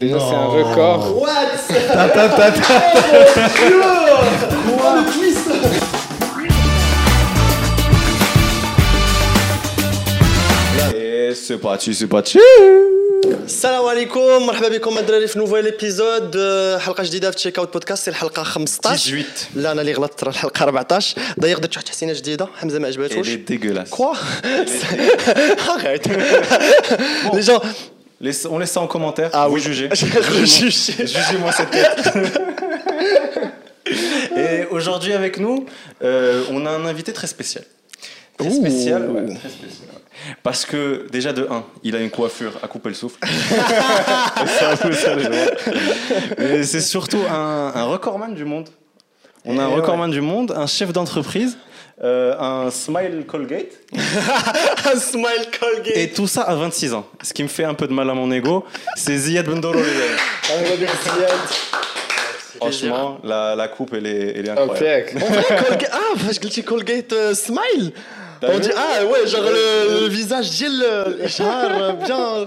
Déjà, c'est un record. What? Ta, ta, ta, ta. Quoi? Le twist. Et c'est parti, c'est parti. السلام عليكم مرحبا بكم الدراري في نوفيل ايبيزود حلقه جديده في تشيك اوت بودكاست الحلقة 15 18. لا أنا اللي غلطت راه الحلقة 14 دايوغ درت واحد التحسينه جديده حمزه ما عجباتوش. كوا arrête. les gens Laisse- on laisse ça en commentaire. Ah vous oui. jugez. Jugez-moi cette tête. Et aujourd'hui avec nous, euh, on a un invité très spécial. Très spécial, ouais, très spécial. ouais. Parce que déjà de 1, il a une coiffure à couper le souffle. Ouais. Mais c'est surtout un, un recordman du monde. On a un Et recordman du monde, un chef d'entreprise, euh, un smile Colgate. un smile Colgate. Et tout ça à 26 ans. Ce qui me fait un peu de mal à mon ego, c'est Ziyad Bendoro. Ah, Franchement, la, la, coupe, elle est, elle est incroyable. Ah, Colgate, ah, je glitch Colgate Smile on dit ah ouais genre le, visage Gilles euh, Richard euh, bien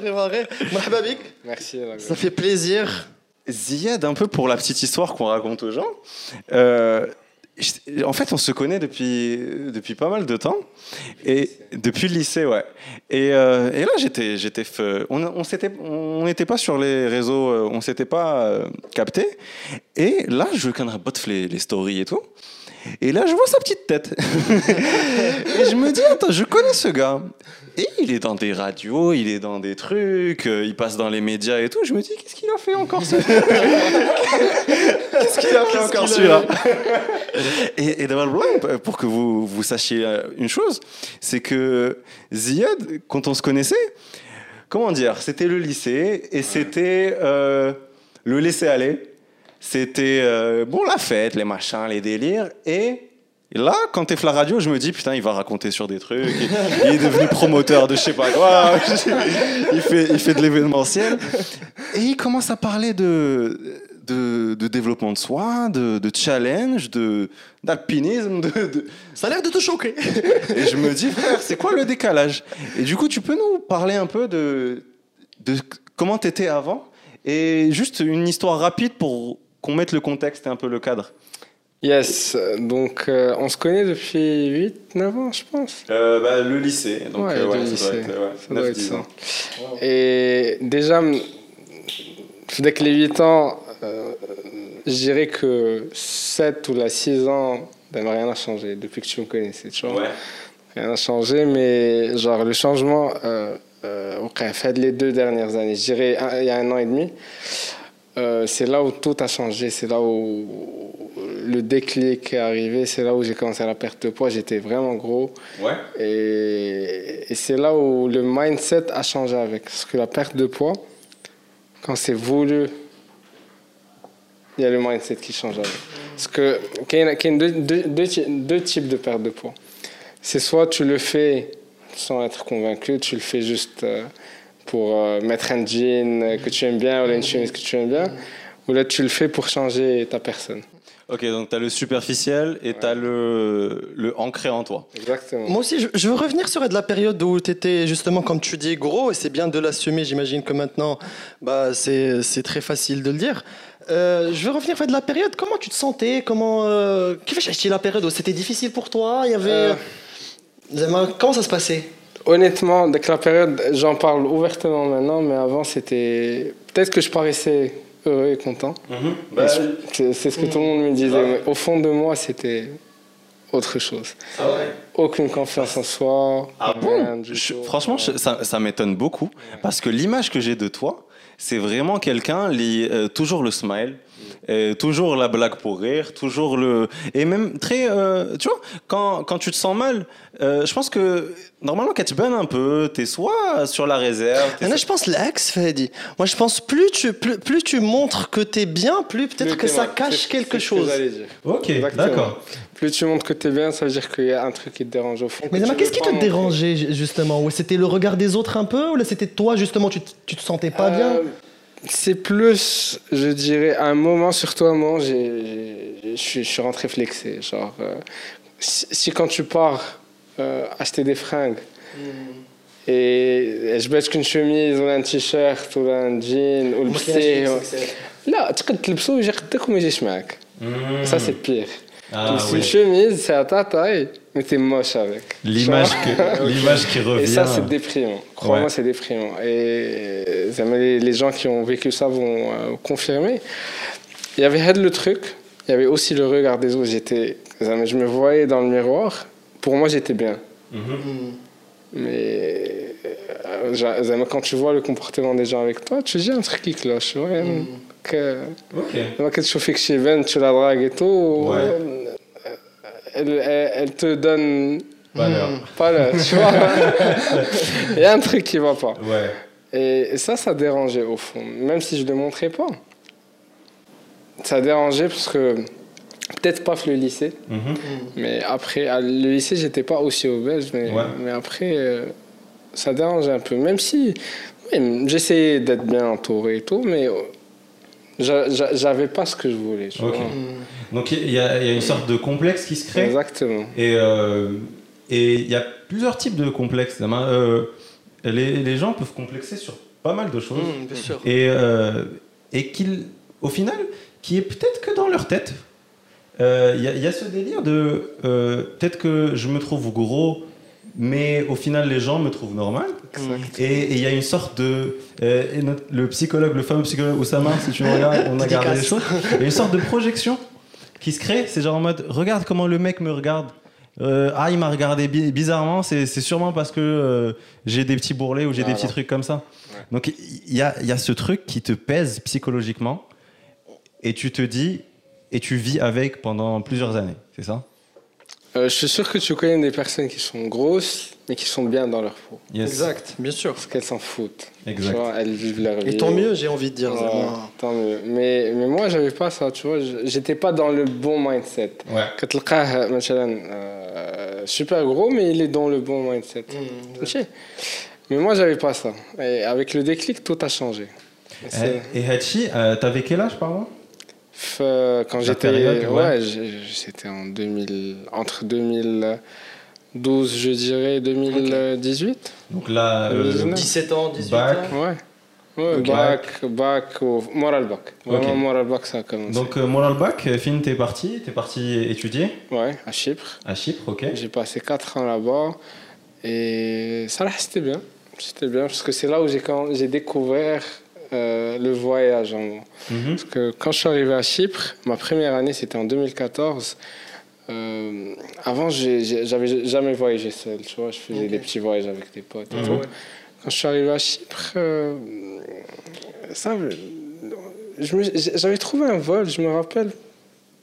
Marhababik merci ça fait plaisir Ziad un peu pour la petite histoire qu'on raconte aux gens en fait, on se connaît depuis, depuis pas mal de temps. Et depuis le lycée, ouais. Et, euh, là, j'étais, j'étais, on, on on n'était pas sur les réseaux, euh, on s'était pas euh, capté. Et là, je connais bot les, les stories et tout. Et là, je vois sa petite tête. et je me dis, attends, je connais ce gars. Et il est dans des radios, il est dans des trucs, euh, il passe dans les médias et tout. Je me dis, qu'est-ce qu'il a fait encore ce Qu'est-ce qu'il a fait encore celui-là? Et, et d'abord, problème, pour que vous, vous sachiez euh, une chose, c'est que Ziad, quand on se connaissait, comment dire, c'était le lycée et c'était euh, le laisser-aller. C'était euh, bon la fête, les machins, les délires. Et là, quand t'es la radio, je me dis putain, il va raconter sur des trucs. Il, est devenu promoteur de je sais pas quoi. il fait, il fait de l'événementiel. Et il commence à parler de de, de développement de soi, de, de challenge, de d'alpinisme, de, de- ça a l'air de te choquer et je me dis, frère, c'est quoi le décalage? Et du coup, tu peux nous parler un peu de, de comment tu étais avant? Et juste une histoire rapide pour qu'on mette le contexte et un peu le cadre. Yes. Donc, euh, on se connaît depuis 8-9 ans, je pense. bah, le lycée. Donc, Ouais, euh, ouais, le ça lycée. doit être, ouais, Ça doit 9, être 10 ça. ans. Et déjà, dès que les 8 ans, euh, je dirais que 7 ou la 6 ans, ben, rien n'a changé depuis que tu me connaissais. Tu vois. Ouais. Rien n'a changé, mais genre le changement, euh, euh, ok, fait les deux dernières années, je dirais il y a un an et demi, euh, c'est là où tout a changé, c'est là où le déclic est arrivé, c'est là où j'ai commencé la perte de poids, j'étais vraiment gros, Ouais. et, et c'est là où le mindset a changé avec, parce que la perte de poids, quand c'est voulu, il y a le mindset qui change avec. Parce que qu'il y a- qu'il y a deux, deux- deux ty- deux types de perte de poids. C'est soit tu le fais sans être convaincu, tu le fais juste euh, pour euh, mettre un jean euh, que tu aimes bien ou une chemise que tu aimes bien, ou là tu le fais pour changer ta personne. Ok, donc tu as le superficiel et tu as le, le ancré en toi. Exactement. Moi aussi, je, je veux revenir sur de la période où tu étais justement, comme tu dis, gros, et c'est bien de l'assumer. J'imagine que maintenant, bah, c'est c'est très facile de le dire. Euh, je veux revenir de la période. Comment tu te sentais Comment euh, Qu'est-ce que la période où c'était difficile pour toi Il y avait. Euh. Zama, Comment ça se passait? Honnêtement, dès que la période, j'en parle ouvertement maintenant, mais avant c'était. Peut-être que je paraissais heureux et content. Bah, C'est c'est ce que tout le monde me disait. Mais au fond de moi, c'était autre chose. Aucune confiance en soi. Ah bon Je-. Franchement, je- ça, ça m'étonne beaucoup parce que l'image que j'ai de toi, c'est vraiment quelqu'un, li- euh, toujours le smile, euh, toujours la blague pour rire, toujours le. Et même très. euh, tu vois, quand, quand tu te sens mal, euh, je pense que normalement, quand tu bannes un peu, t'es soit sur la réserve. t'es Là, je pense l'axe, Fadi. Moi, je pense plus tu, plus, plus tu montres que tu es bien, plus peut-être que ça t'es cache quelque c'est ce que chose. Ok, Exactement. Plus tu montres que tu es bien, ça veut dire qu'il y a un truc qui te dérange au fond. Mais qu'est-ce qui te montrer. dérangeait ju- justement? Ou C'était le regard des autres un peu Ou là c'était toi justement, tu, te- tu te sentais pas bien? Euh, C'est plus, je dirais, à un moment, surtout un moment, suis- je suis rentré flexé. Genre, euh, si, si quand tu pars euh, acheter des fringues, Et je baisse qu'une chemise ou un t-shirt ou un jean ou le وما كاينش بسي فيك succès. لا تقدر تلبسو ويجي قدك وما يجيش معاك Ça, c'est pire. Ah, c'est oui. une chemise, c'est à ta taille, mais t'es moche avec. L'image Tu que- l'image qui vois Et revient. ça, c'est déprimant. Crois-moi, Ouais. c'est déprimant. Et ça me- les, les gens qui ont vécu ça vont euh, confirmer. Il y avait Head le truc, il y avait aussi le regard des autres. J'étais, ça me- je me voyais dans le miroir. Pour moi, j'étais bien. Hmm. Mais euh, quand tu vois le comportement des gens avec toi, tu dis un truc qui cloche. Ouais, que, Ok. Moi, quand tu fais que chez Ben, tu la dragues et tout, Ouais. elle, elle- elle te donne Valeur. pas le. Tu vois Il y a un truc qui va pas. Ouais. Et, et ça, ça dérangeait au fond. Même si je ne le montrais pas. Ça dérangeait parce que. Peut-être pas le lycée, Mhm. mais après, à le lycée, j'étais pas aussi obèse, mais, Ouais. mais après, euh, ça dérangeait un peu. Même si oui, j'essayais d'être bien entouré et tout, mais euh, j'a- j'a- j'avais pas ce que je voulais. tu Ok. vois. Donc il y, a il y a une sorte de complexe qui se crée. Exactement. Et euh, et il y a plusieurs types de complexes. Euh, les, les gens peuvent complexer sur pas mal de choses. Bien sûr. Et, euh, et qu'ils, au final, qui est peut-être que dans leur tête. Euh, Il y, a- il y a ce délire de euh, peut-être que je me trouve gros, mais au final les gens me trouvent normal. Et et il y a une sorte de. euh, et notre- le psychologue, le fameux psychologue Oussama, si tu me regardes, on a gardé les choses. Il y a une sorte de projection qui se crée. C'est genre en mode regarde comment le mec me regarde. Euh, ah, il m'a regardé bi- bizarrement, c'est sûrement parce que euh, j'ai des petits bourrelets ou j'ai des Voilà. petits trucs comme ça. Donc il y a, il y a ce truc qui te pèse psychologiquement et tu te dis et tu vis avec pendant plusieurs années, c'est ça? Euh, je suis sûr que tu connais des personnes qui sont grosses mais qui sont bien dans leur peau. Exact, bien sûr. Parce qu'elles s'en foutent. Exact. Elles vivent leur vie. Et tant mieux, j'ai envie de dire. Oh, tant mieux. Mais, mais moi, j'avais pas ça, tu vois. J'étais pas dans le bon mindset. Ouais. Quand tu le euh, euh, super gros, mais il est dans le bon mindset. Mmh, mais moi, j'avais pas ça. Et avec le déclic, tout a changé. Et Hachi, t'avais quel âge par mois quand La j'étais. ouais. c'était en 2000. Entre 2012, je dirais, 2018. Donc là, euh, 19. 17 ans, 18 Bac. ans. Ouais. Ouais, Ok. bac, bac, au moral bac. Vraiment, moral bac, ça a commencé. donc euh, moral bac, euh, Finn, t'es parti, t'es parti étudier? Ouais, à Chypre. à Chypre, ok. J'ai passé 4 ans là-bas et ça là, c'était bien. C'était bien parce que c'est là où j'ai quand- j'ai découvert euh, le voyage en moi. Mhm. Parce que quand je suis arrivé à Chypre, ma première année c'était en 2014. Euh, avant, j'avais jamais voyagé seul, tu vois. Je faisais des petits voyages avec des potes et Mhm. tout. Quand je suis arrivé à Chypre, euh, ça, j'avais trouvé un vol, je me rappelle,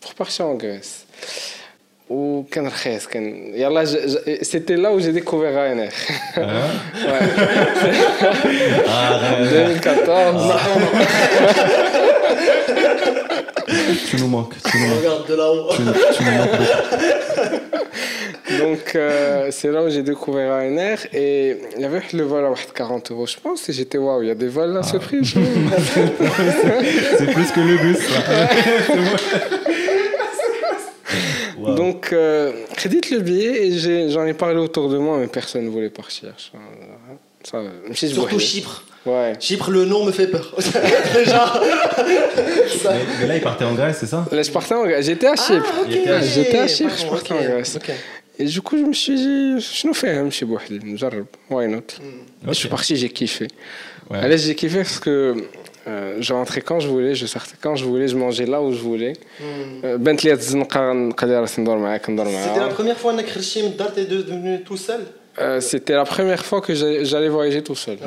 pour partir en Grèce. Ou كان رخيص كان يلا ج- ج- c'était là où j'ai découvert Ryanair Ah, ouais. Ah, ouais. 2014 tu nous manques, tu nous manques. Regarde de là-haut. Tu, tu nous manques beaucoup. donc euh, c'est là où j'ai découvert Ryanair et il y avait le vol à 40 euros je pense et j'étais waouh il y a des vols à ce prix je C'est plus que le bus, là. Donc, euh, crédite le billet et j'en ai, parlé autour de moi, mais personne ne voulait partir. Surtout Chypre. Chypre, le nom me fait peur. Mais, là, il partait en Grèce, c'est ça? Là, je partais en Grèce. J'étais à ah, Chypre. J'étais à Chypre, je partais okay. en Grèce. Okay. Et du coup, je me suis dit, je nous fais why not? Hmm. Je suis parti, j'ai kiffé. Ouais. Allez, j'ai kiffé parce que euh, je rentrais quand je voulais, je sortais quand je voulais, je mangeais là où je voulais. Hmm. Euh, c'était la première fois que tu es devenu tout seul? Euh, c'était la première fois que j'allais voyager tout seul.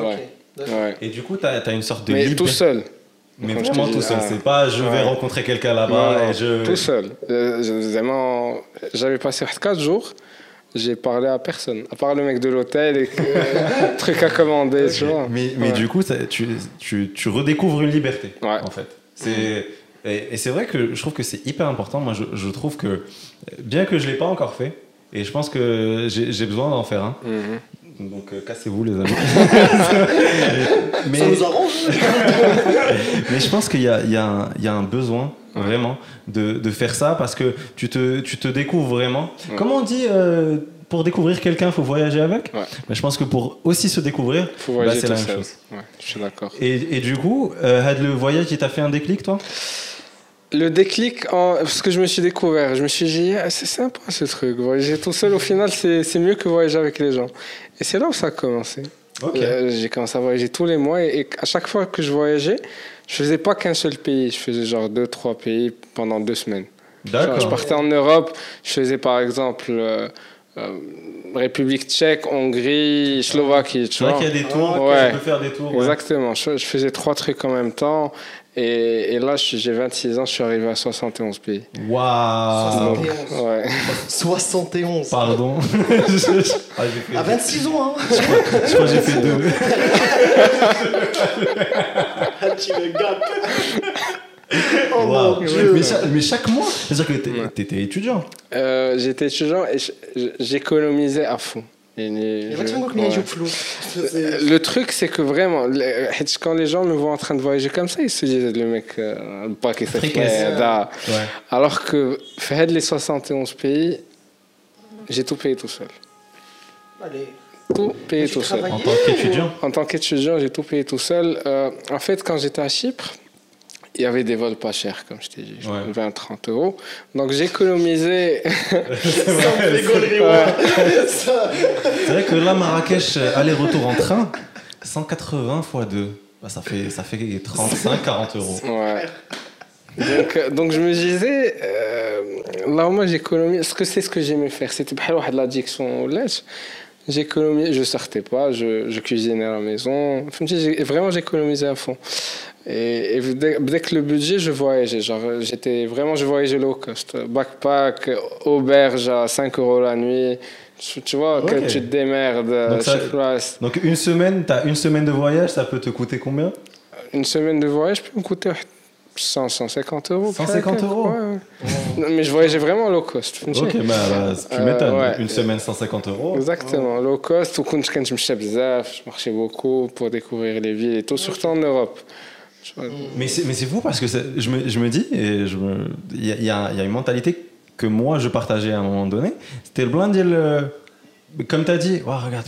Et du coup, tu as, une sorte de. Mais tout seul. Mais Comme tout seul, c'est pas je vais rencontrer quelqu'un là-bas et je. Tout seul. J'avais passé 4 jours j'ai parlé à personne, à part le mec de l'hôtel et que- truc à commander, tu vois. Mais, mais Ouais. du coup, ça- tu, tu, tu redécouvres une liberté, Ouais. en fait. C'est, et et c'est vrai que je trouve que c'est hyper important. Moi, je, je trouve que, bien que je ne l'ai pas encore fait, et je pense que j'ai j'ai besoin d'en faire un. Mhm. Donc, euh, cassez-vous, les amis. mais, Ça nous arrange mais je pense qu'il y a, il y, a un- il y a un besoin, vraiment, de, de faire ça parce que tu te, tu te découvres vraiment. Ouais. Comment on dit euh, pour découvrir quelqu'un, il faut voyager avec. Ouais. Mais je pense que pour aussi se découvrir, bah, c'est la même seul. chose. Ouais, je suis d'accord. Et, et du coup, euh, Had, le voyage, il t'a fait un déclic, toi? Le déclic, en... parce que je me suis découvert, je me suis dit, Ah, c'est sympa ce truc. Voyager tout seul, au final, c'est mieux que voyager avec les gens. Et c'est là où ça a commencé. Ok. Euh, J'ai commencé à voyager tous les mois et, et à chaque fois que je voyageais, je faisais pas qu'un seul pays. Je faisais genre deux, trois pays pendant deux semaines. Genre, je D'accord. partais en Europe, je faisais par exemple euh, euh, République tchèque, Hongrie, Slovaquie. Tu C'est vrai vois. qu'il y a des tours, Ouais. tu peux faire des tours. ouais. Exactement. Je, je faisais trois trucs en même temps. Et, et là, je j'ai 26 ans, je suis arrivé à 71 pays. Waouh 71. Ouais. 71. Pardon. Je- ah, j'ai fait- À 26 ans, hein Je crois que j'ai fait deux. Tu me gâtes. Oh Waouh. mon dieu. mais, cha- mais chaque mois, c'est-à-dire que t'étais étudiant. Euh, J'étais étudiant et j'économisais à fond. C'est- Le truc, c'est que vraiment, le- quand les gens me voient en train de voyager comme ça, ils se disent le mec, euh, pas fait Fricasse. fait. Alors que, fait les 71 pays, j'ai tout payé tout seul. Allez. Tout payé tout seul. En tant qu'étudiant. En tant qu'étudiant, j'ai tout payé tout seul. Euh, en fait, quand j'étais à Chypre, il y avait des vols pas chers, comme je t'ai dit, genre Ouais. 20-30 euros. Donc j'économisais. C'est vrai que là, Marrakech, euh, aller-retour en train, 180 x 2. Bah, ça fait, ça fait 35-40 euros. ouais. Donc, euh, donc je me disais, euh, là moi j'économise, parce que c'est ce que j'aimais faire, c'était pas de l'addiction au lait. J'économisais, je sortais pas, je, je cuisinais à la maison. Vraiment j'économisais à fond. Et, et dès, dès que le budget, je voyageais. Genre, j'étais vraiment, je voyageais low cost. Backpack, auberge à 5 euros la nuit. Tu, tu vois, que Ok. tu te démerdes Donc ça- sur place. Donc une semaine, t'as une semaine de voyage, ça peut te coûter combien? Une semaine de voyage peut me coûter 150 euros. 150 euros ouais. Mais je voyageais vraiment low cost. Ok, bah, bah tu euh, m'étonnes. Une semaine, 150 euros. Exactement, oh. low cost. Quand je je marchais beaucoup pour découvrir les villes et tout, surtout en Europe. Mais c'est fou parce que je me, je me, dis, il y a, une mentalité que moi je partageais à un moment donné. C'était le blind et le comme tu as dit, regarde,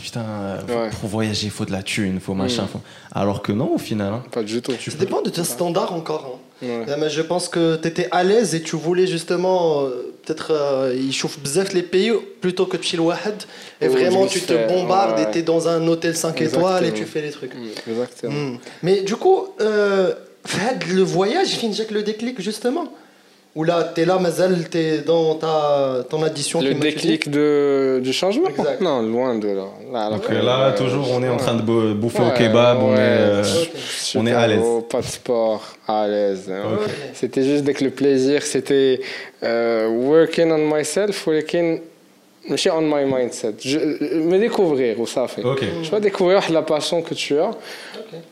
pour voyager, il faut de la thune, il faut mm. machin. Alors que non, au final. Hein. Pas du tout. Ça dépend de ton standard encore. Hein. Ouais. Mais je pense que tu étais à l'aise et tu voulais justement euh, peut-être euh, il chauffe bzaf les pays plutôt que de Wahed et Oh, vraiment tu te bombardes ouais. et tu es dans un hôtel 5 étoiles et tu fais les trucs. Mm, Exactement. Hmm. Mais du coup, euh, le voyage, Jacques le déclic justement Ou là, tu es là, Mazal, tu es dans ta, ton addition Le déclic de, du changement Exact. Non, loin de là. là, Donc là, euh, toujours, on est en train de bo- bouffer au Ouais, kebab, on est. euh, on est à l'aise. Pas de sport, à l'aise. hein. C'était juste dès que le plaisir, c'était euh, working on myself, working ماشي on my mindset. Je, me découvrir, où ça fait. Ok. Tu vois, découvrir la passion que tu as,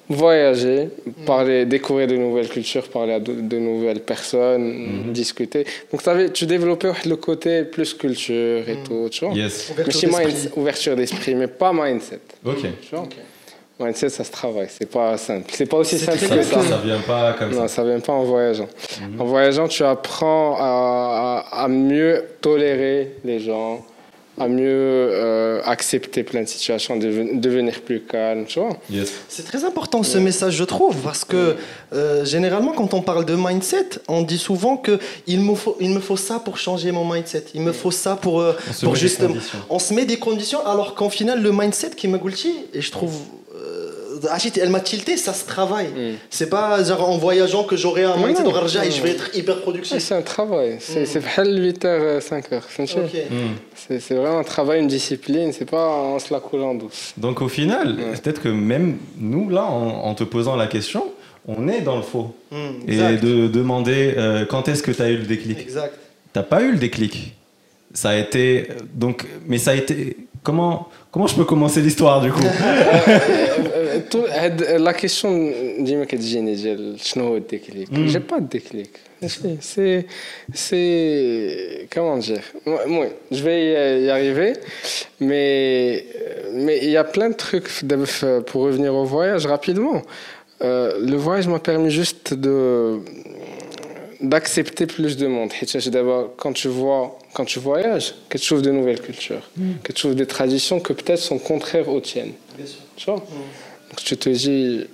voyager, parler, découvrir de nouvelles cultures, parler à de, de nouvelles personnes, Mhm. discuter. Donc, t'avais- tu développais le côté plus culture et tout, tu vois. Yes. Ouverture Mais d'esprit. mind- ouverture d'esprit, mais pas mindset. Ok. Tu vois. Mindset, ça se travaille, c'est pas simple. C'est pas aussi C'est simple très que Ça, ça. ça vient pas comme Non, ça. ça vient pas en voyageant. Mhm. En voyageant, tu apprends à, à- à mieux tolérer les gens, à mieux euh, accepter plein de situations, deven- devenir plus calme, tu vois. Yes. C'est très important ce message, je trouve, parce que euh, généralement, quand on parle de mindset, on dit souvent que il me faut, il me faut ça pour changer mon mindset. Il me faut ça pour, euh, On se pour met des justement. conditions. On se met des conditions, alors qu'en final, le mindset qui m'a goulti, et je trouve. Euh, elle m'a tilté, ça se travaille. Mm. C'est pas genre en voyageant que j'aurai un Non, mindset de et je vais être hyper Ouais, productif. C'est un travail. C'est c'est pas 8 h 5 h Ok. Hmm. C'est c'est vraiment un travail, une discipline. C'est pas en se la coulant douce. Donc au final, Ouais. peut-être que même nous, là, en, en te posant la question, on est dans le faux. Mm, Et de demander euh, quand est-ce que tu as eu le déclic. Exact. T'as pas eu le déclic. Ça a été donc, mais ça a été comment comment je peux commencer l'histoire du coup Euh, هاد- la question ديما كتجيني ديال شنو هو الديكليك Mm. j'ai pas de déclic ماشي c'est c'est comment dire Moi- moi, je vais y- y arriver mais mais il y a plein de trucs d'ab- pour revenir au voyage rapidement Euh, le voyage m'a permis juste de d'accepter plus de monde. حيت d'abord, quand tu vois, quand tu voyages, que tu trouves de nouvelles cultures, que tu trouves des traditions que peut-être sont contraires aux tiennes. Bien sûr. Tu vois Donc tu te dis,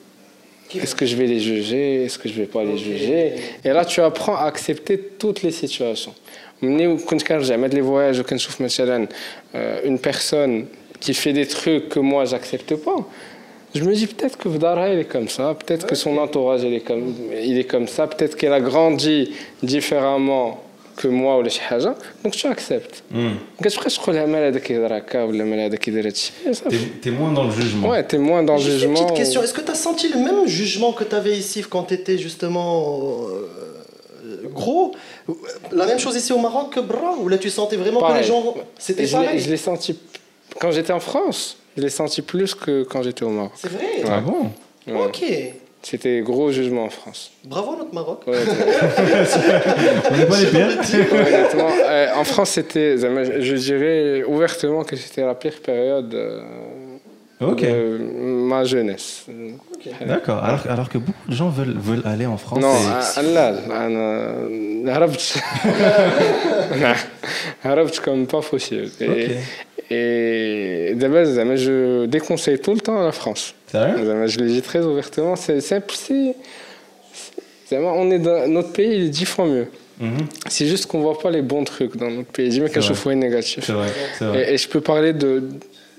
est-ce que je vais les juger? Est-ce que je ne vais pas les juger? Et là, tu apprends à accepter toutes les situations. Quand je mettre les voyages, quand je trouve une personne qui fait des trucs que moi, j'accepte pas, je me dis peut-être que Vdara, il est comme ça, peut-être que son entourage, est comme, il est comme ça, peut-être qu'elle a grandi différemment que moi ou les حاجه donc tu acceptes كتبقاش تقول مال هذاك يهضر هكا ولا مال هذاك يدير هادشي T'es t'es moins dans le jugement. ouais t'es moins dans le Juste une jugement petite question. Est-ce que tu as senti le même jugement que tu avais ici quand tu étais justement euh, gros La même chose ici au Maroc que Bra Ou là tu sentais vraiment que les Pareil. gens. C'était je l'ai- pareil je l'ai senti quand j'étais en France je l'ai senti plus que quand j'étais au Maroc C'est vrai Ah bon Ouais. Ok. c'était gros jugement en France Bravo notre Maroc. honnêtement. On n'est pas les pires. Honnêtement, euh, en France c'était je dirais ouvertement que c'était la pire période Okay. Euh, ma jeunesse. Okay. D'accord. Alors, alors, que beaucoup de gens veulent, veulent aller en France. Non, ah, là, je comme pas possible. Okay. Et, et je déconseille tout le temps la France. Je le dis très ouvertement. C'est simple. On est dans, notre pays, il est dix fois mieux. Mm -hmm. C'est juste qu'on voit pas les bons trucs dans notre pays. Dis-moi quelque chose négatif. C'est vrai. Et, et je peux parler de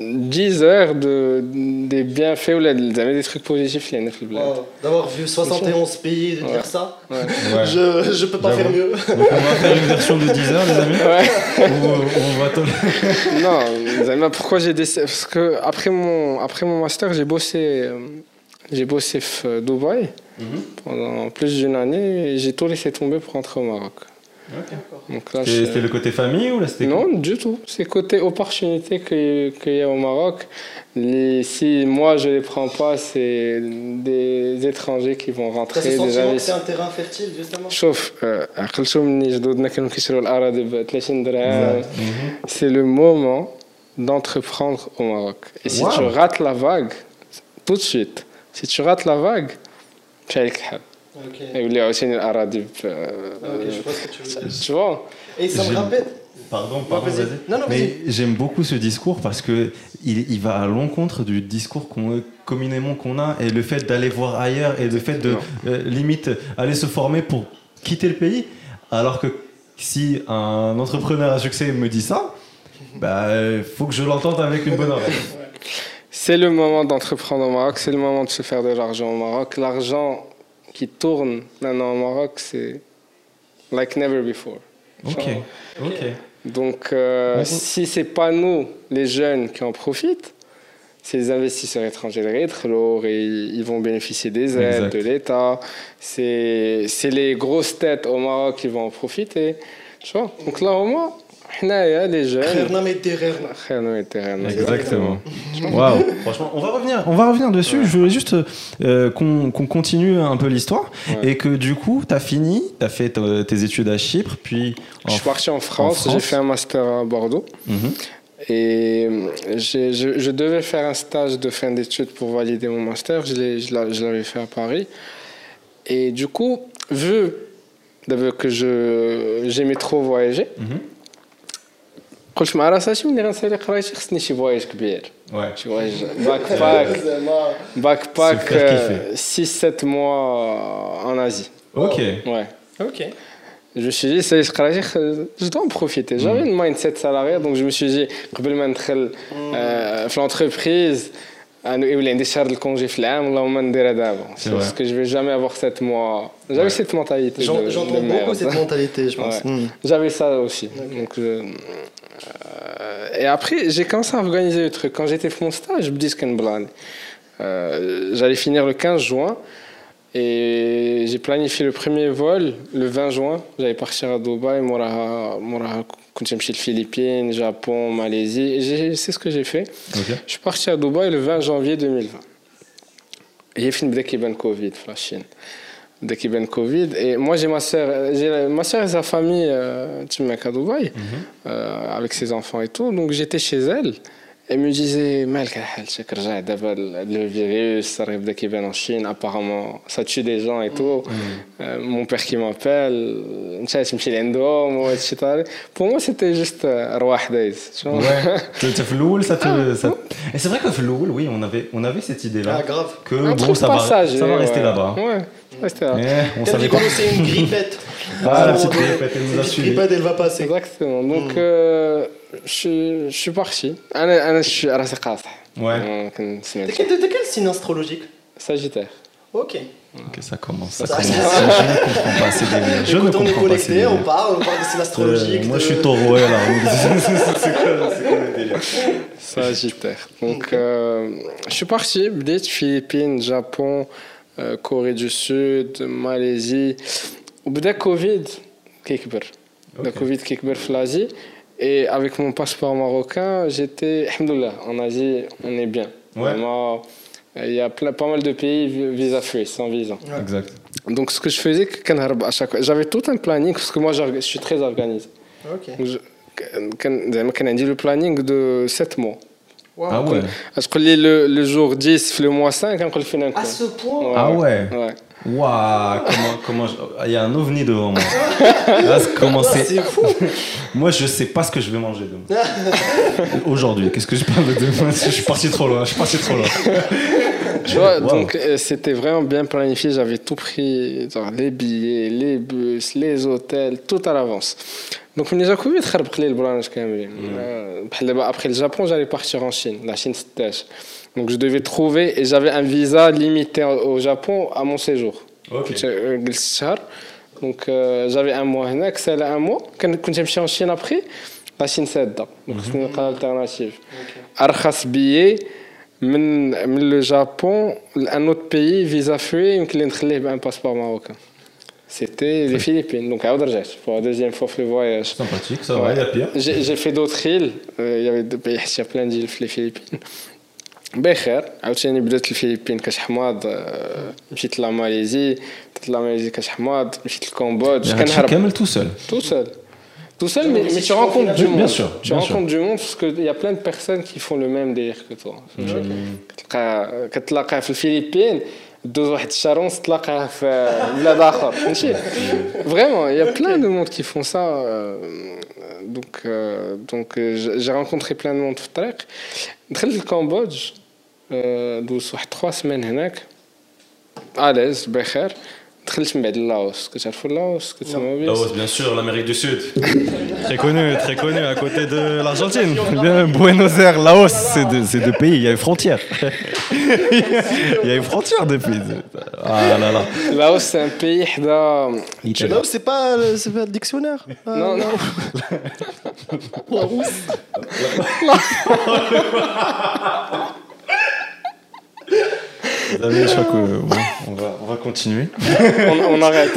10 heures de, des bienfaits ou là, des trucs positifs, les Netflix wow. D'avoir vu 71 pays, de ouais. dire ça, ouais. Je, je peux pas faire mieux. Donc on va faire une version de 10 heures, les amis euh, ou, on va tomber Non, les amis, pourquoi j'ai décidé Parce que après mon, après mon master, j'ai bossé, euh, j'ai bossé à Dubaï mm -hmm. pendant plus d'une année et j'ai tout laissé tomber pour rentrer au Maroc. C'était le côté famille ou là c'était Non, du tout. C'est côté opportunité qu'il y a au Maroc. Les, si moi je ne les prends pas, c'est des étrangers qui vont rentrer. C'est un terrain fertile justement. Sauf, euh, euh, euh, mhm. c'est le moment d'entreprendre au Maroc. Et si tu rates la vague, tout de suite, si tu rates la vague, tu as le cap. Ok. Et il y a aussi une arabe, euh, Ok, je vois ce que tu veux dire. Tu vois Et ça me rappelle. Pardon, pardon. Non, non, Mais j'aime beaucoup ce discours parce que il, il va à l'encontre du discours qu'on communément qu'on a et le fait d'aller voir ailleurs et le fait de euh, limite aller se former pour quitter le pays. Alors que si un entrepreneur à succès me dit ça, bah faut que je l'entende avec une bonne oreille. C'est le moment d'entreprendre au Maroc, c'est le moment de se faire de l'argent au Maroc. L'argent qui tourne maintenant au Maroc, c'est like never before. Ok, ok. Donc, euh, si c'est pas nous, les jeunes, qui en profitent, c'est les investisseurs étrangers de Rétro, et ils vont bénéficier des aides Exact. de l'État. C'est c'est les grosses têtes au Maroc qui vont en profiter. Tu vois? Donc là, au moins, on a les jeunes. خيرنا ما يدي غيرنا. خيرنا يتغنى. Exactement. Waouh. Franchement, on va revenir, on va revenir dessus. Je voulais juste euh, qu'on qu'on continue un peu l'histoire Ouais. et que du coup, tu as fini, tu as fait euh, tes études à Chypre, puis Je suis parti en France, France. j'ai fait un master à Bordeaux. Mhm. Et euh, j'ai- je, je devais faire un stage de fin d'études pour valider mon master. Je l'ai- je l'a- je l'avais fait à Paris. Et du coup, vu d'abord que je- j'aimais trop voyager, Mhm. قلت مع راسي ملي غنسالي قرايتي خصني شي فواياج كبير Ouais. شي فواياج باك باك زعما باك Se باك faire kiffer. 6-7 mois en Asie Ok. ouais Ok. Je me suis dit, ça y est, je travaille, je dois en profiter. J'avais une mindset salarié, donc je me suis dit, قبل ما ندخل euh, في l'entreprise, انا يولي عندي شهر الكونجي في العام اللهم نديرها دابا. C'est Parce vrai. que je vais jamais avoir 7 mois. J'avais Ouais. cette mentalité J'en- de, J'entends de beaucoup merde. cette mentalité, je pense. Ouais. Hmm. J'avais ça aussi. Donc, je- euh, Euh, et après, j'ai commencé à organiser le truc. Quand j'étais pour mon stage, je me disais j'allais finir le 15 juin. Et j'ai planifié le premier vol le 20 juin. J'allais partir à Dubaï, Moraha, quand j'ai les Philippines, Japon, Malaisie. C'est ce que j'ai fait. Je suis parti à Dubaï le 20 janvier 2020. J'ai fini avec le Covid, la Chine. Dès qu'il de Kiben Covid. Et moi, j'ai ma soeur, ma soeur et sa famille, euh, tu mec à Dubaï, mhm. euh, avec ses enfants et tout. Donc, j'étais chez elle. Elle me disait, Malka, le virus, ça arrive qu'il vient en Chine, apparemment, ça tue des gens et tout. Mhm. Euh, mon père qui m'appelle, pour moi, c'était juste Roi Days. Ouais, le Floul, ça te. Ah. Ça... Et c'est vrai que Floul, oui, on avait, on avait cette idée-là. Ah, grave. Que Un bon, ça, va, ça va, rester là-bas. rester là Mais on Quand savait j'ai quoi. commencé une grippette. Ah, la À un petite moment donné, grippette, elle nous a cette suivis. grippette, elle va passer. exactement donc euh, je suis- je suis parti انا انا je suis راسي قاصح Ouais. كنسمع T'es quel, t'es quel signe astrologique Sagittaire Ok. Ok, ça commence. Ça Ça- commence. Je ne comprends pas ces délires. Je ne Écoute, on est comprends pas ces connectés, on délires. parle, on parle de signes astrologiques. Euh, moi, de- je suis taureau, ouais, là. c'est quoi, c'est quoi le délire Sagittaire. Donc, euh, je suis parti, بديت Philippines, Japon, euh, Corée du Sud, Malaisie. Au bout d'un Covid, Kikber. Le Covid Kikber Flasie. Et avec mon passeport marocain, j'étais, en Asie, on est bien. Il y a plein, pas mal de pays visa-free, sans visa. Exact. Donc ce que je faisais, à chaque j'avais tout un planning, parce que moi je suis très organisé. Ok. J'ai dit le planning de 7 mois. Ah ouais. Je connais le, le jour 10, le mois 5, on le fait À ce point? Ah ouais. Waouh, comment, comment il y a un ovni devant moi. Là, c'est fou. moi, je sais pas ce que je vais manger demain. Aujourd'hui, qu'est-ce que je parle de demain? Je suis parti trop loin. Je suis parti trop loin. donc euh, c'était vraiment bien planifié. J'avais tout pris, les billets, les bus, les hôtels, tout à l'avance. Donc, on a couvert très bien le branche quand même. Après le Japon, j'allais partir en Chine. La Chine, c'était. Donc, je devais trouver et j'avais un visa limité au Japon à mon séjour. Euh, donc, euh, j'avais un mois. C'est un mois. Quand je suis en Chine après, la Chine, c'est Donc, mm-hmm. c'est une alternative. Okay. Arras billet. من من لو جابون لان اوت بيي فيزا فري يمكن لي نخليه بان باسبور ماروكان سيتي لي فيليبين دونك عاود رجعت pour la deuxième fois في le voyage Sympathique, ça va, il y a pire. j'ai j'ai fait d'autres îles Euh, il y avait deux pays حتى plein d'îles في les Philippines بخير عاوتاني بدات الفلبين كاش حماض آه، مشيت لا ماليزي مشيت لا ماليزي كاش حماض مشيت الكمبودج هادشي كنهرب كامل tout seul. tout seul. Tout seul, mais, mais mais si tu tu rencontres profiles du bien monde. sûr, tu bien rencontres du monde parce qu'il y a plein de personnes qui font le même délire que toi. كتلقى كتلاقى في الفلبين دوز واحد الشهر ونص تلاقاه في بلاد اخر فهمتي فريمون il y a plein de monde qui font ça euh, donc euh, donc euh, j'ai j'ai rencontré plein de monde في الطريق دخلت الكمبودج euh, دوزت واحد 3 سمان هناك اليز بخير دخلت من بعد لاوس كتعرفوا لاوس كتسمعوا بيه Laos, bien sûr, l'Amérique du Sud. très connu, très connu, à côté de l'Argentine. Bien, Buenos Aires, Laos, c'est deux, c'est deux pays, il y a une frontière. il y a une frontière depuis. Ah là là. Laos, c'est un pays حدا L'Italie. Non, c'est pas, le- c'est pas le dictionnaire. Ah, Non, non. La Je que, euh, bon, on, va, continuer. on, arrête.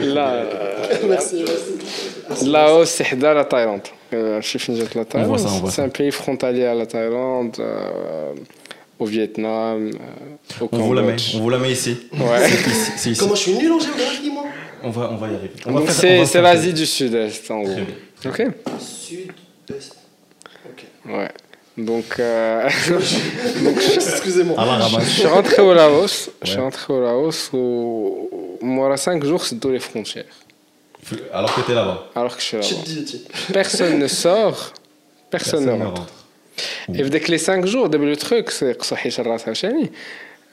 Là, merci, merci. Laos, c'est à la Thaïlande. Euh, c'est un pays frontalier à la Thaïlande, euh, au Vietnam, on vous, la met, on vous la met ici. Ouais. Comment je suis nul en géographie, moi on va, on va y arriver. C'est, c'est l'Asie du Sud-Est, en gros. Ok. Sud-Est. Ok. Ouais. Donc. Euh, donc excusez-moi. Je suis rentré au Laos. Je suis rentré au Laos où, moi, à 5 jours, c'est tous les frontières. Alors que tu es là-bas. Alors que je suis là-bas. Personne ne sort, personne, ne rentre. Et dès que les 5 jours, le truc, c'est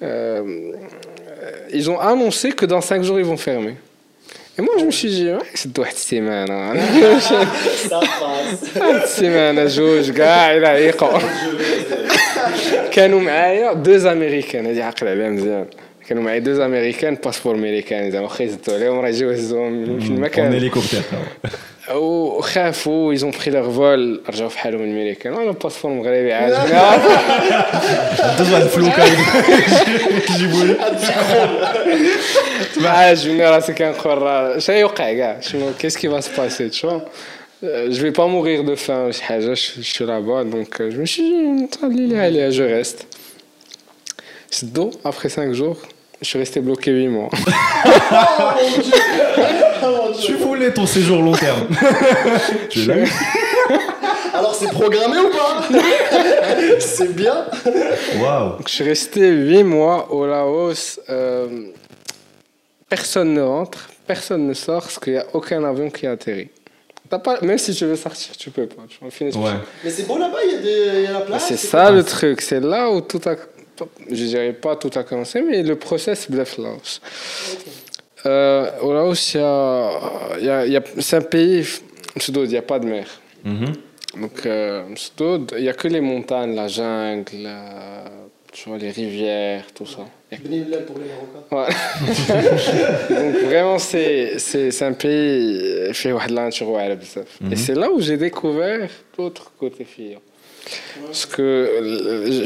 euh, ils ont annoncé que dans 5 jours, ils vont fermer. المهم نمشي نجي يسد واحد السيمانه واحد السيمانه جوج كاع إلى عيقوا كانوا معايا دوز امريكان هادي عاقل عليها مزيان كانوا معايا دوز امريكان باسبور امريكان زعما واخا يزدو عليهم راه يجيو يهزوهم في المكان هليكوبتر وخافوا ils ont pris leur vol رجعوا في حالهم الميريكان وانا باسبور مغربي عاجبني Deux واحد الفلوكة يجيبوا لي. ما عاجبني راسي كنقول راه شنو يوقع كاع شنو كيس كي va se passer tu vois Euh, je vais pas mourir de faim ou شي حاجه je, je suis là-bas donc euh, je me suis dit خلي لي عليها je reste شدو après 5 jours je suis resté bloqué 8 mois Tu voulais ton séjour long terme. tu l'as eu Alors c'est programmé ou pas? C'est bien. Waouh. Je suis resté 8 mois au Laos. euh, personne ne rentre, personne ne sort, parce qu'il n'y a aucun avion qui atterrit. T'as pas, même si tu veux sortir, tu peux pas. Tu Ouais. Mais c'est beau là-bas, il y, a des- il y a la place. C'est ça le truc, c'est là où tout a. Je dirais pas tout a commencé, mais le process, bref, Laos. Euh, Olaus, y a, y a, y a, c'est un pays, il n'y a pas de mer. Mm -hmm. Donc, euh, il n'y a que les montagnes, la jungle, euh, tu vois, les rivières, tout ça. Benillah pour les Marocains. Donc, vraiment, c'est un pays fait Et mhm. c'est là où j'ai découvert l'autre côté fille. Parce que euh,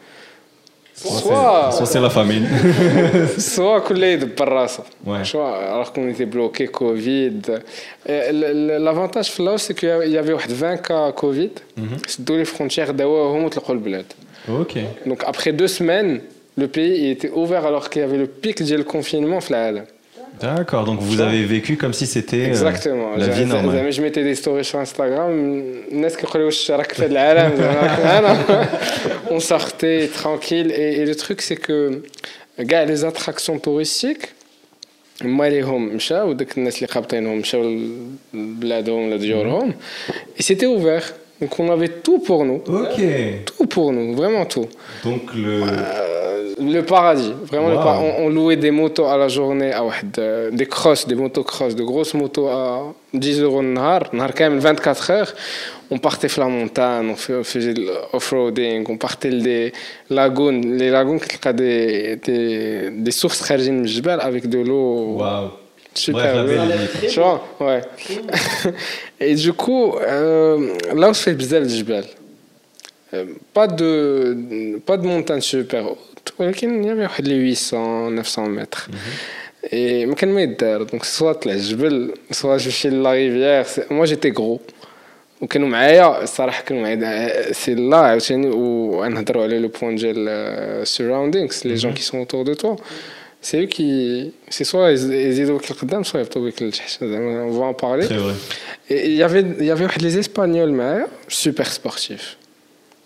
Soit, c'est la famine. soit coulé de parrasse. Ouais. Alors qu'on était bloqué Covid. Euh, l'avantage là c'est qu'il y avait 20 cas Covid. Mhm. C'est d'où les frontières d'Awa le bled. Ok. Donc après deux semaines, le pays était ouvert alors qu'il y avait le pic du confinement. Flaal. D'accord. Donc vous avez vécu comme si c'était euh, Exactement. la vie زعما- normale. زعما je mettais des stories sur Instagram الناس كيقولوا واش راك في هذا العالم زعما انا on sortait tranquille et, et le truc c'est que كاع les attractions touristiques ما ليهم مشاو وداك الناس اللي قابطينهم مشاو لبلادهم ولا ديورهم et c'était ouvert donc on avait tout pour nous Ok. tout pour nous vraiment tout Donc le. Euh, le paradis. Vraiment, le par on, louait des motos à la journée, ah à des crosses, des motocross, de grosses motos à 10 euros Nahar, Nahar quand même 24 heures. On partait la montagne, on faisait off-roading, on partait des lagunes, les lagunes qui ont des, des, des sources avec de l'eau. Wow. Super, tu vois, ouais. Et du coup, euh, là où c'est bizarre le Jibal, euh, pas de, pas de montagne super haute ولكن il y avait واحد les 800 900 mètres et ما كان ما يدار دونك سوا طلع الجبل سوا نمشي لا ريفيير moi j'étais gros وكانوا معايا الصراحه كانوا معايا سي لا عاوتاني ونهضروا على لو بوان ديال surroundings les gens qui sont autour de toi c'est eux qui c'est soit يزيدوا بك القدام soit يهبطوا بك لتحت زعما on va en parler Très vrai. et il y avait il y avait واحد les espagnols معايا super sportifs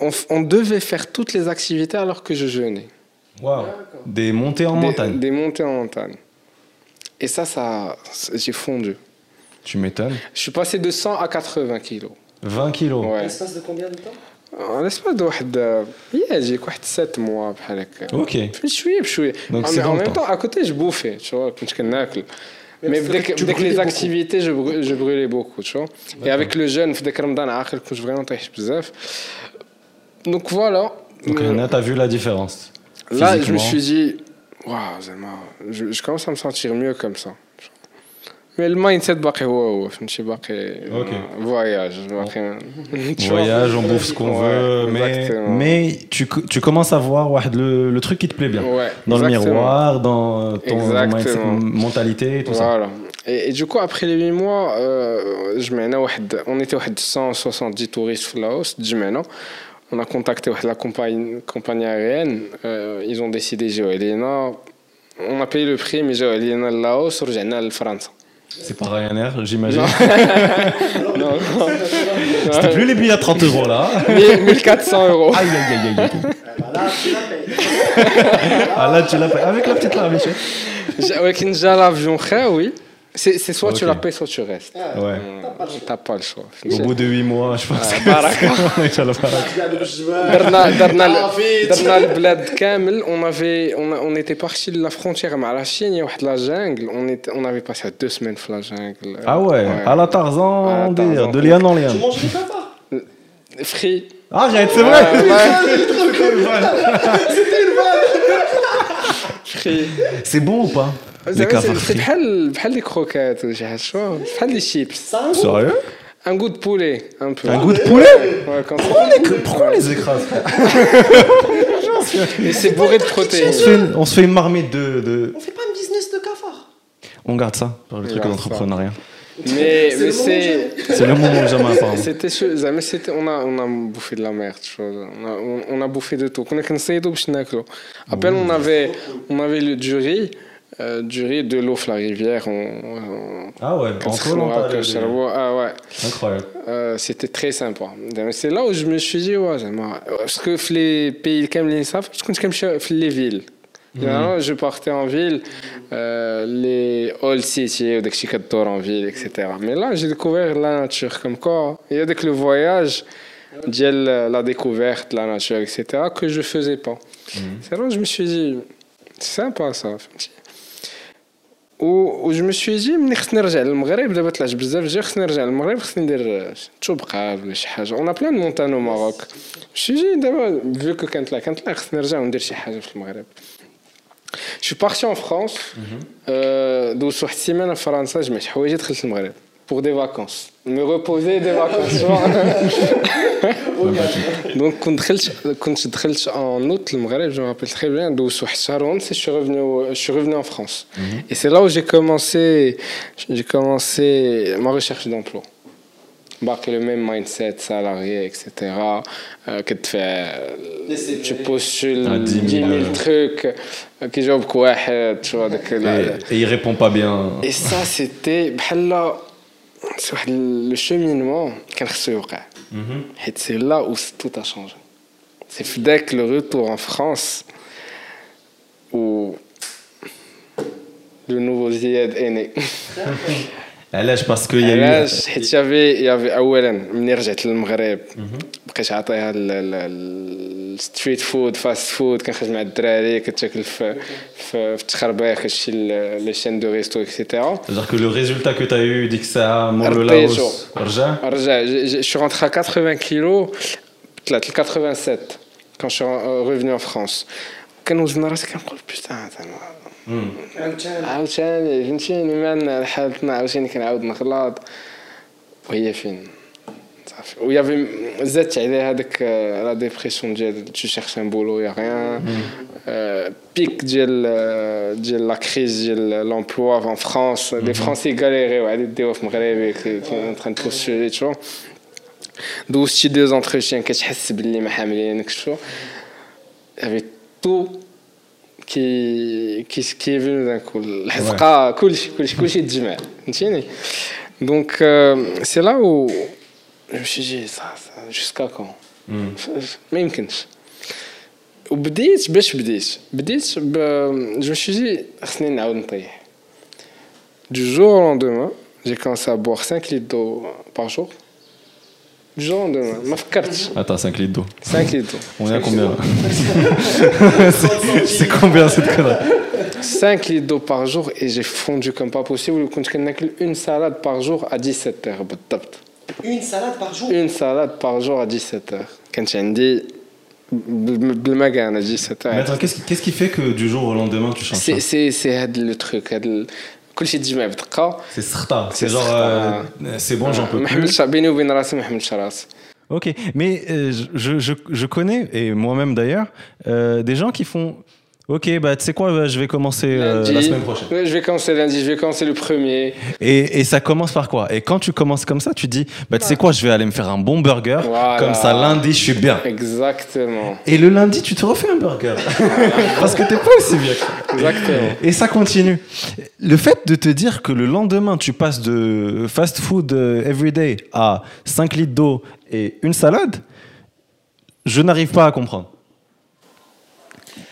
on, on devait faire toutes les activités alors que je jeûnais Waouh. Des montées en des, montagne. des montées en montagne. Et ça, ça j'ai fondu. Tu m'étonnes. Je suis passé de 100 à 80 kilos. 20 kilos. Ouais. L'espace de combien de temps En l'espace de واحد يجيك واحد 7 mois بحال هكا. Ok. بشويه بشويه. Donc En, c'est en dans le même temps. temps, à côté, je bouffais, tu vois, كنت كناكل. Mais Mais parce dès que que, tu dès que brûlais les beaucoup. activités, je, brû- je brûlais beaucoup, tu vois. Et avec le jeûne, في داك رمضان عاقل كنت vraiment طايح بزاف. Donc voilà. Donc Euh, là, t'as vu la différence. Là, je me Physiquement. suis dit, waouh, Zama, je, je commence à me sentir mieux comme ça. Mais le mindset باقي هو هو فهمتي باقي Ok. voyage باقي tu vois. Voyage, on bouffe ce qu'on Ouais, veut, mais, exactement. mais tu, tu commences à voir ouais, le, le truc qui te plaît bien. Ouais, Dans le exactement. miroir, dans ton Exactement. mindset- mentalité, tout ça. Voilà. Et, et du coup, après les 8 mois, euh, جمعنا واحد- on était واحد 170 touristes في Laos, جمعنا. on a contacté la compagnie, aérienne. Euh, ils ont décidé Géolina. On a payé le prix, mais Géolina Laos, Rujana la France. C'est pas Ryanair, j'imagine. Non. non. C'était plus les billets à 30 euros là. 1400 euros. Aïe, aïe, aïe, aïe. Là, tu la. Ah, là, tu la payes. Ah, avec la petite larme, monsieur. Hein. Avec une l'avion, oui. C'est, c'est soit okay. tu la payes, soit tu restes. Ah, ouais. T'as pas le choix. Au bout de 8 mois, je pense. Ah, bah, que ah, on avait, on, a, on était parti de la frontière avec la Chine, il y la jungle. On, était, on avait passé deux semaines dans la jungle. Ah ouais, ouais. à la Tarzan, à la Tarzan. de lien en lien. Tu manges des tatas Free. Arrête, c'est vrai C'était une vanne Free. C'est bon ou pas? c'est frits. بحال بحال لي كروكات ولا شي حاجه شو بحال لي شيبس Ça a un goût. Sérieux un goût de poulet un peu Un goût de poulet Ouais, quand Pourquoi on les, pourquoi on les écrase frère et c'est bourré de on se, protéines fait une, on se fait une marmite de, de- On fait pas un business de cafards. On garde ça pour le truc garde d'entrepreneuriat. mais mais le moment c'est C'est le moment où jamais apparemment. C'était chaud, زعما c'était on a on a bouffé de la merde chose. On a on, on a bouffé de tout. كنا كنصيدو باش ناكلو. Après on avait on avait le du riz euh, durée de l'eau la rivière. On, on, ah ouais, en trop Ah ouais. Incroyable. Euh, c'était très sympa. C'est là où je me suis dit, ouais, parce que les pays comme les savent, je compte comme les villes. Je partais en ville, euh, les hall city, des chicadors en ville, etc. Mais là, j'ai découvert la nature comme quoi. Il y a que le voyage, la découverte, la nature, etc., que je ne faisais pas. C'est là où je me suis dit, c'est sympa ça. و me suis dit ملي خصني نرجع للمغرب. دابا طلعت بزاف جا خصني نرجع للمغرب خصني ندير تشوبقال ولا شي حاجة. اون بلان مونتان أو ماروك suis dit دابا فيو كو كنطلع كنطلع خصني نرجع وندير شي حاجة في المغرب. Parti en France, euh, دوزت واحد السيمانة في فرنسا جمعت حوايجي دخلت المغرب. Pour des vacances. Me reposer des vacances. tu vois. Donc كنت دخلت كنت دخلت en août المغرب, je me rappelle très bien, دوزت واحد الشهر ونص et je suis revenu au- je suis revenu en France. Et c'est là où j'ai commencé j'ai commencé ma recherche d'emploi. باقي le même mindset salarié etc euh, كتدفع tu postules Ah, 10 000, 10 000 euh. trucs كيجاوبك واحد tu vois داك Et, et il répond pas bien. et ça c'était بحال c'est واحد le cheminement كان خصو يوقع et c'est là où tout a changé. C'est dès que le retour en France, où le nouveau Zied est né. علاش؟ باسكو علاش؟ حيت يافي يافي اولا ملي رجعت للمغرب بقيت عاطيها الستريت فود فاست فود كنخرج مع الدراري كتاكل في في التخربيق هادشي لي شين دو ريستو اكسيتيرا كو لو ريزولتا كو تا يو ديك الساعة مولو لاوس رجع رجع شو رونتر 80 كيلو طلعت ل 87 كون شو ريفوني ان فرانس كنوزن راسي كنقول بوتان زعما عاوتاني فهمتيني؟ مالنا حالتنا عاوتاني كنعاود نغلط وهي فين؟ صافي. ويافي زادت عليها هذاك لا ديبرسيون ديال تو شيرش ان بولو يا غيان بيك ديال euh, ديال لا كريز ديال لومبلوا ان فرانس لي فرونسي غاليريو عاد يديوها في مغربي ان تران بوستولي تو دوزتي دو زونتروتيان كتحس باللي ما حاملينك شو يافي تو كي كي كي فينو دان كول الحزقه كلشي كلشي كلشي تجمع فهمتيني دونك سي لا و جو مشي جي صا جوسكا كون ما يمكنش وبديت باش بديت بديت ب جو مشي جي خصني نعاود نطيح du jour au lendemain j'ai commencé à boire 5 litres d'eau par jour du jour au lendemain ما فكرتش Attends, 5 litres d'eau. 5 litres d'eau On est à combien là C'est- C'est combien cette connerie 5 litres d'eau par jour et j'ai fondu comme pas possible وكنت كناكل une salade par jour à 17 heures بالضبط Une salade par jour. une salade par jour à 17 heures كانت عندي بال- بالمكانة 17 Mais heures attends, qu'est-ce qui, qu'est-ce qui fait que du jour au lendemain tu changes سي ça سي سي هاد لو تروك هاد ال- كلشي تجمع بدقة C'est certain. C'est C'est genre, certain. euh, c'est bon, j'en peux ما plus. حملتش بيني وبين راسي ما حملتش راسي Ok, mais euh, je, je, je connais, et moi-même d'ailleurs, euh, des gens qui font Ok, bah tu sais quoi, bah, je vais commencer euh, la semaine prochaine. Ouais, Je vais commencer lundi, je vais commencer le premier. Et, et ça commence par quoi? Et quand tu commences comme ça, tu dis Bah tu sais quoi, je vais aller me faire un bon burger. Voilà. Comme ça, lundi, je suis bien. Exactement. Et le lundi, tu te refais un burger. Parce que t'es pas aussi bien. Exactement. Et ça continue. Le fait de te dire que le lendemain, tu passes de fast food euh, everyday à 5 litres d'eau et une salade, je n'arrive pas à comprendre.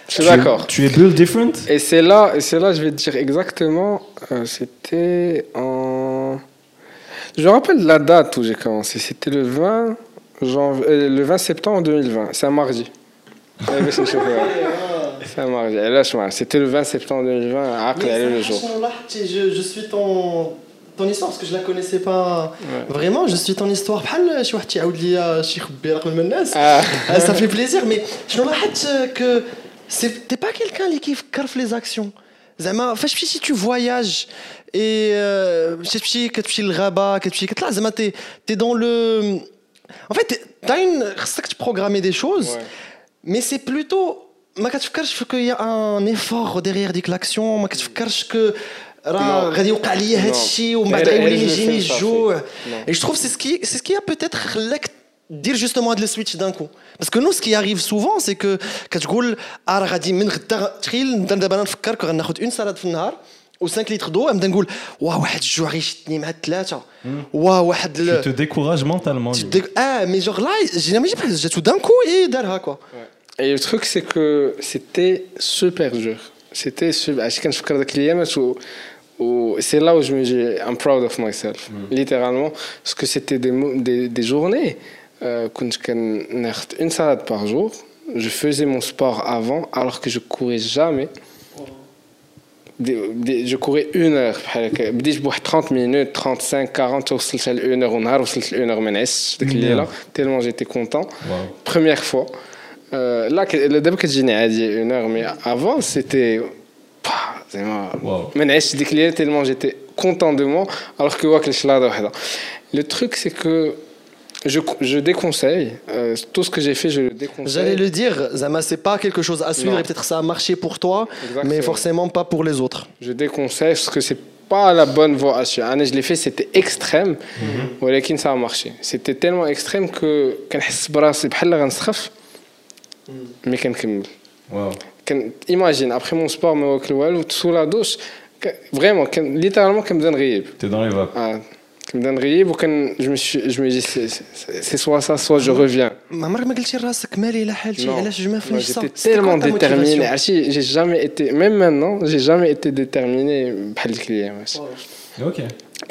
Je suis d'accord. Tu es build different? Et c'est là, là, je vais te dire exactement, euh, c'était en. Je me rappelle la date où j'ai commencé. C'était le 20, euh, le 20 septembre 2020. C'est un mardi. Ça marche. Lâche-moi. C'était le 20 septembre 2020. Après, ah, le jour? Je, je suis ton, ton histoire parce que je la connaissais pas vraiment. Je suis ton histoire. Ah. Ah, ça fait plaisir, mais je me euh, que t'es pas quelqu'un qui kiffe les actions. زعما فاش تمشي tu voyages et euh, فاش تمشي كتمشي للغابه كتمشي كتطلع زعما t'es t'es dans le en fait t'es- t'as une خصك تبروغرامي des choses Ouais. mais c'est plutôt ما كتفكرش في qu'il y a un effort derrière ديك l'action ما كتفكرش que راه Non. غادي يوقع لي هذا Non. الشيء ومن بعد Elle- غيولي elle, je le يجيني fais, ça الجوع fait. et je trouve c'est ce qui c'est ce qui a peut-être خلاك dire justement هاد السويتش d'un coup parce que nous ce qui arrive souvent c'est que كتقول اه راه غادي من غدا تخيل نبدا دابا انا نفكر كون غناخذ اون سالاد في النهار و 5 لتر دو نبدا نقول واه واحد الجوع غيشدني مع الثلاثه واه واحد Tu ال... te décourages mentalement. Tu limite. te- Ah, mais genre là, j'ai jamais j'ai tout d'un coup et d'arha quoi. Et le truc, c'est que c'était super dur. C'était super. عشان كنفكر ذاك الايامات و و c'est là où je me dis I'm proud of myself littéralement parce que c'était des, mo- des, des journées euh, كنت كناخذ une salade par jour je faisais mon sport avant alors que je courais jamais Des- des- je courais une heure بحال هكا بديت بواحد 30 minutes 35 40 وصلت ل 1 heure ونهار وصلت ل 1 heure ما نعستش ديك الليله tellement j'étais content Wow. première fois euh, là ك- دابا كتجيني عادي une heure mais avant c'était bah, زعما Wow. ما نعستش ديك الليله tellement j'étais content de moi alors que واكل شلاضه وحده le truc c'est que je, je, déconseille. Euh, tout ce que j'ai fait, je le déconseille. J'allais le dire, Zama, c'est pas quelque chose à suivre. Non. Et peut-être ça a marché pour toi, mais forcément pas pour les autres. Je déconseille parce que c'est pas la bonne voie à suivre. Je l'ai fait, c'était extrême. Mais mm-hmm. ça a marché. C'était tellement extrême que mhm. mais wow. Imagine, après mon sport, sous la douche, vraiment, littéralement, comme T'es dans les vapes. Ah كنبدا نغيب وكان جو مي جو مي دي سي سوا سا سوا جو ريفيان ما عمرك ما قلتي لراسك مالي لا حالتي علاش ما فهمتش صح j'étais tellement déterminé عرفتي j'ai jamais été même maintenant j'ai jamais été déterminé بحال ديك الايامات Ok.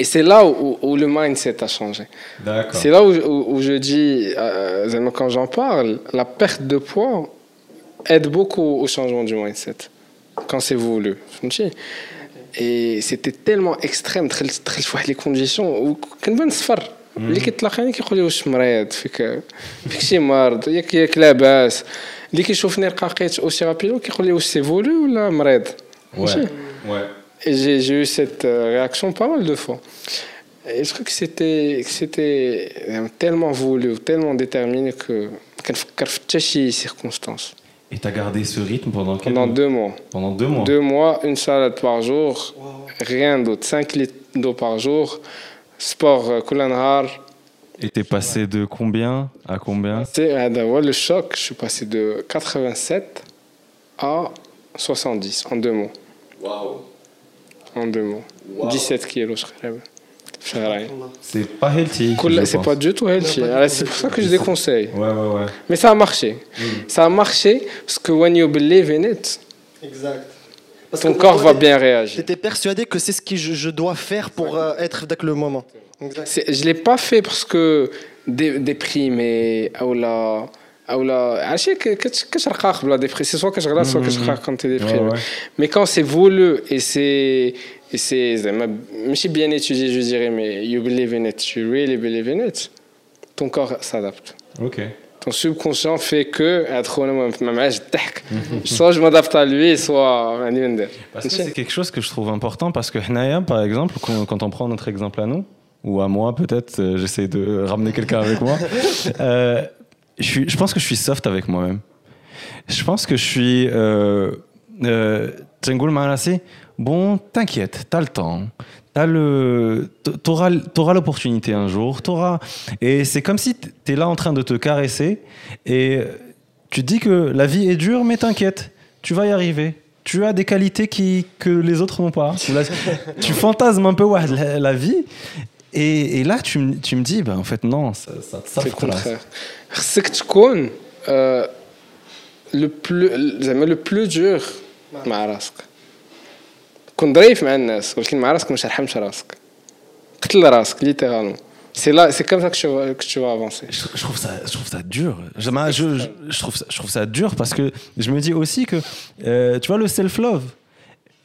et c'est là où, où le mindset a changé D'accord. c'est là où, où, où je dis euh, زعما quand j'en parle la perte de poids aide beaucoup au changement du mindset quand c'est voulu فهمتي et c'était tellement extrême دخلت دخلت في واحد لي كونديسيون وكنبان صفر اللي كيتلاقاني كيقول لي واش مريض فيك فيك شي مرض ياك ياك لاباس اللي كيشوفني رقاقيت اوسي رابيدو كيقول لي واش سي فولو ولا مريض Ouais. فهمتي؟ Ouais. Et j'ai j'ai eu cette euh, réaction pas mal de fois. Et je trouve que c'était que c'était euh, tellement voulu, tellement déterminé que كنفكر في حتى شي circonstance. Et tu as gardé ce rythme pendant quel Pendant deux mois. Pendant deux mois Deux mois, une salade par jour, rien d'autre. 5 litres d'eau par jour, sport euh, Kulanhar. Et t'es passé de combien à combien C'est euh, d'avoir le choc, je suis passé de 87 à 70 en deux mois. Waouh En deux mois. 17 kilos, je crois. في شهرين. C'est pas healthy. Cool, je c'est pense. pas du tout healthy. Non, pas du Alors, tout C'est pour healthy. ça que je déconseille. Ouais, ouais, ouais. Mais ça a marché. Ça a marché parce que when you believe in it, Exact. Parce ton que corps toi, va bien réagir. J'étais persuadé que c'est ce que je, je dois faire pour euh, être dans le moment. Exact. C'est- Je ne l'ai pas fait parce que dé- déprimé ou là. ou là عرفتي ك- كت- كترقاق بلا ديبري سي سوا كتغلط سوا كترقاق quand t'es déprimé Ouais, ouais. mais quand c'est voulu et c'est et c'est زعما ماشي bien étudié je dirais mais you believe in it you really believe in it ton corps s'adapte Ok. ton subconscient fait que ادخل انا ما معاش الضحك soit je m'adapte à lui soit ما عندي ما ندير Parce que c'est quelque chose que je trouve important parce que Hnaya, par exemple, quand, quand on prend notre exemple à nous, ou à moi peut-être, euh, j'essaie de ramener quelqu'un avec moi, euh, je, suis, je pense que je suis soft avec moi-même. Je pense que je suis... Euh, euh, Tsengoul Marassi, bon, t'inquiète, t'as le temps, t'as le, t'auras, t'auras l'opportunité un jour, t'auras, et c'est comme si t'es là en train de te caresser et tu te dis que la vie est dure, mais t'inquiète, tu vas y arriver. Tu as des qualités qui, que les autres n'ont pas. tu, fantasmes un peu ouais, la, vie et, et, là, tu, me dis, bah, en fait, non, ça, ça, ça C'est le contraire. C'est que tu connais le plus, le plus dur, كون ظريف مع الناس ولكن مع راسك ما ترحمش راسك قتل راسك ليترالمون C'est là, c'est comme ça que tu vas, que tu vas avancer. Je, je trouve ça, je trouve ça dur. Je, je, je, je trouve ça, je trouve ça dur parce que je me dis aussi que, euh, tu vois, le self-love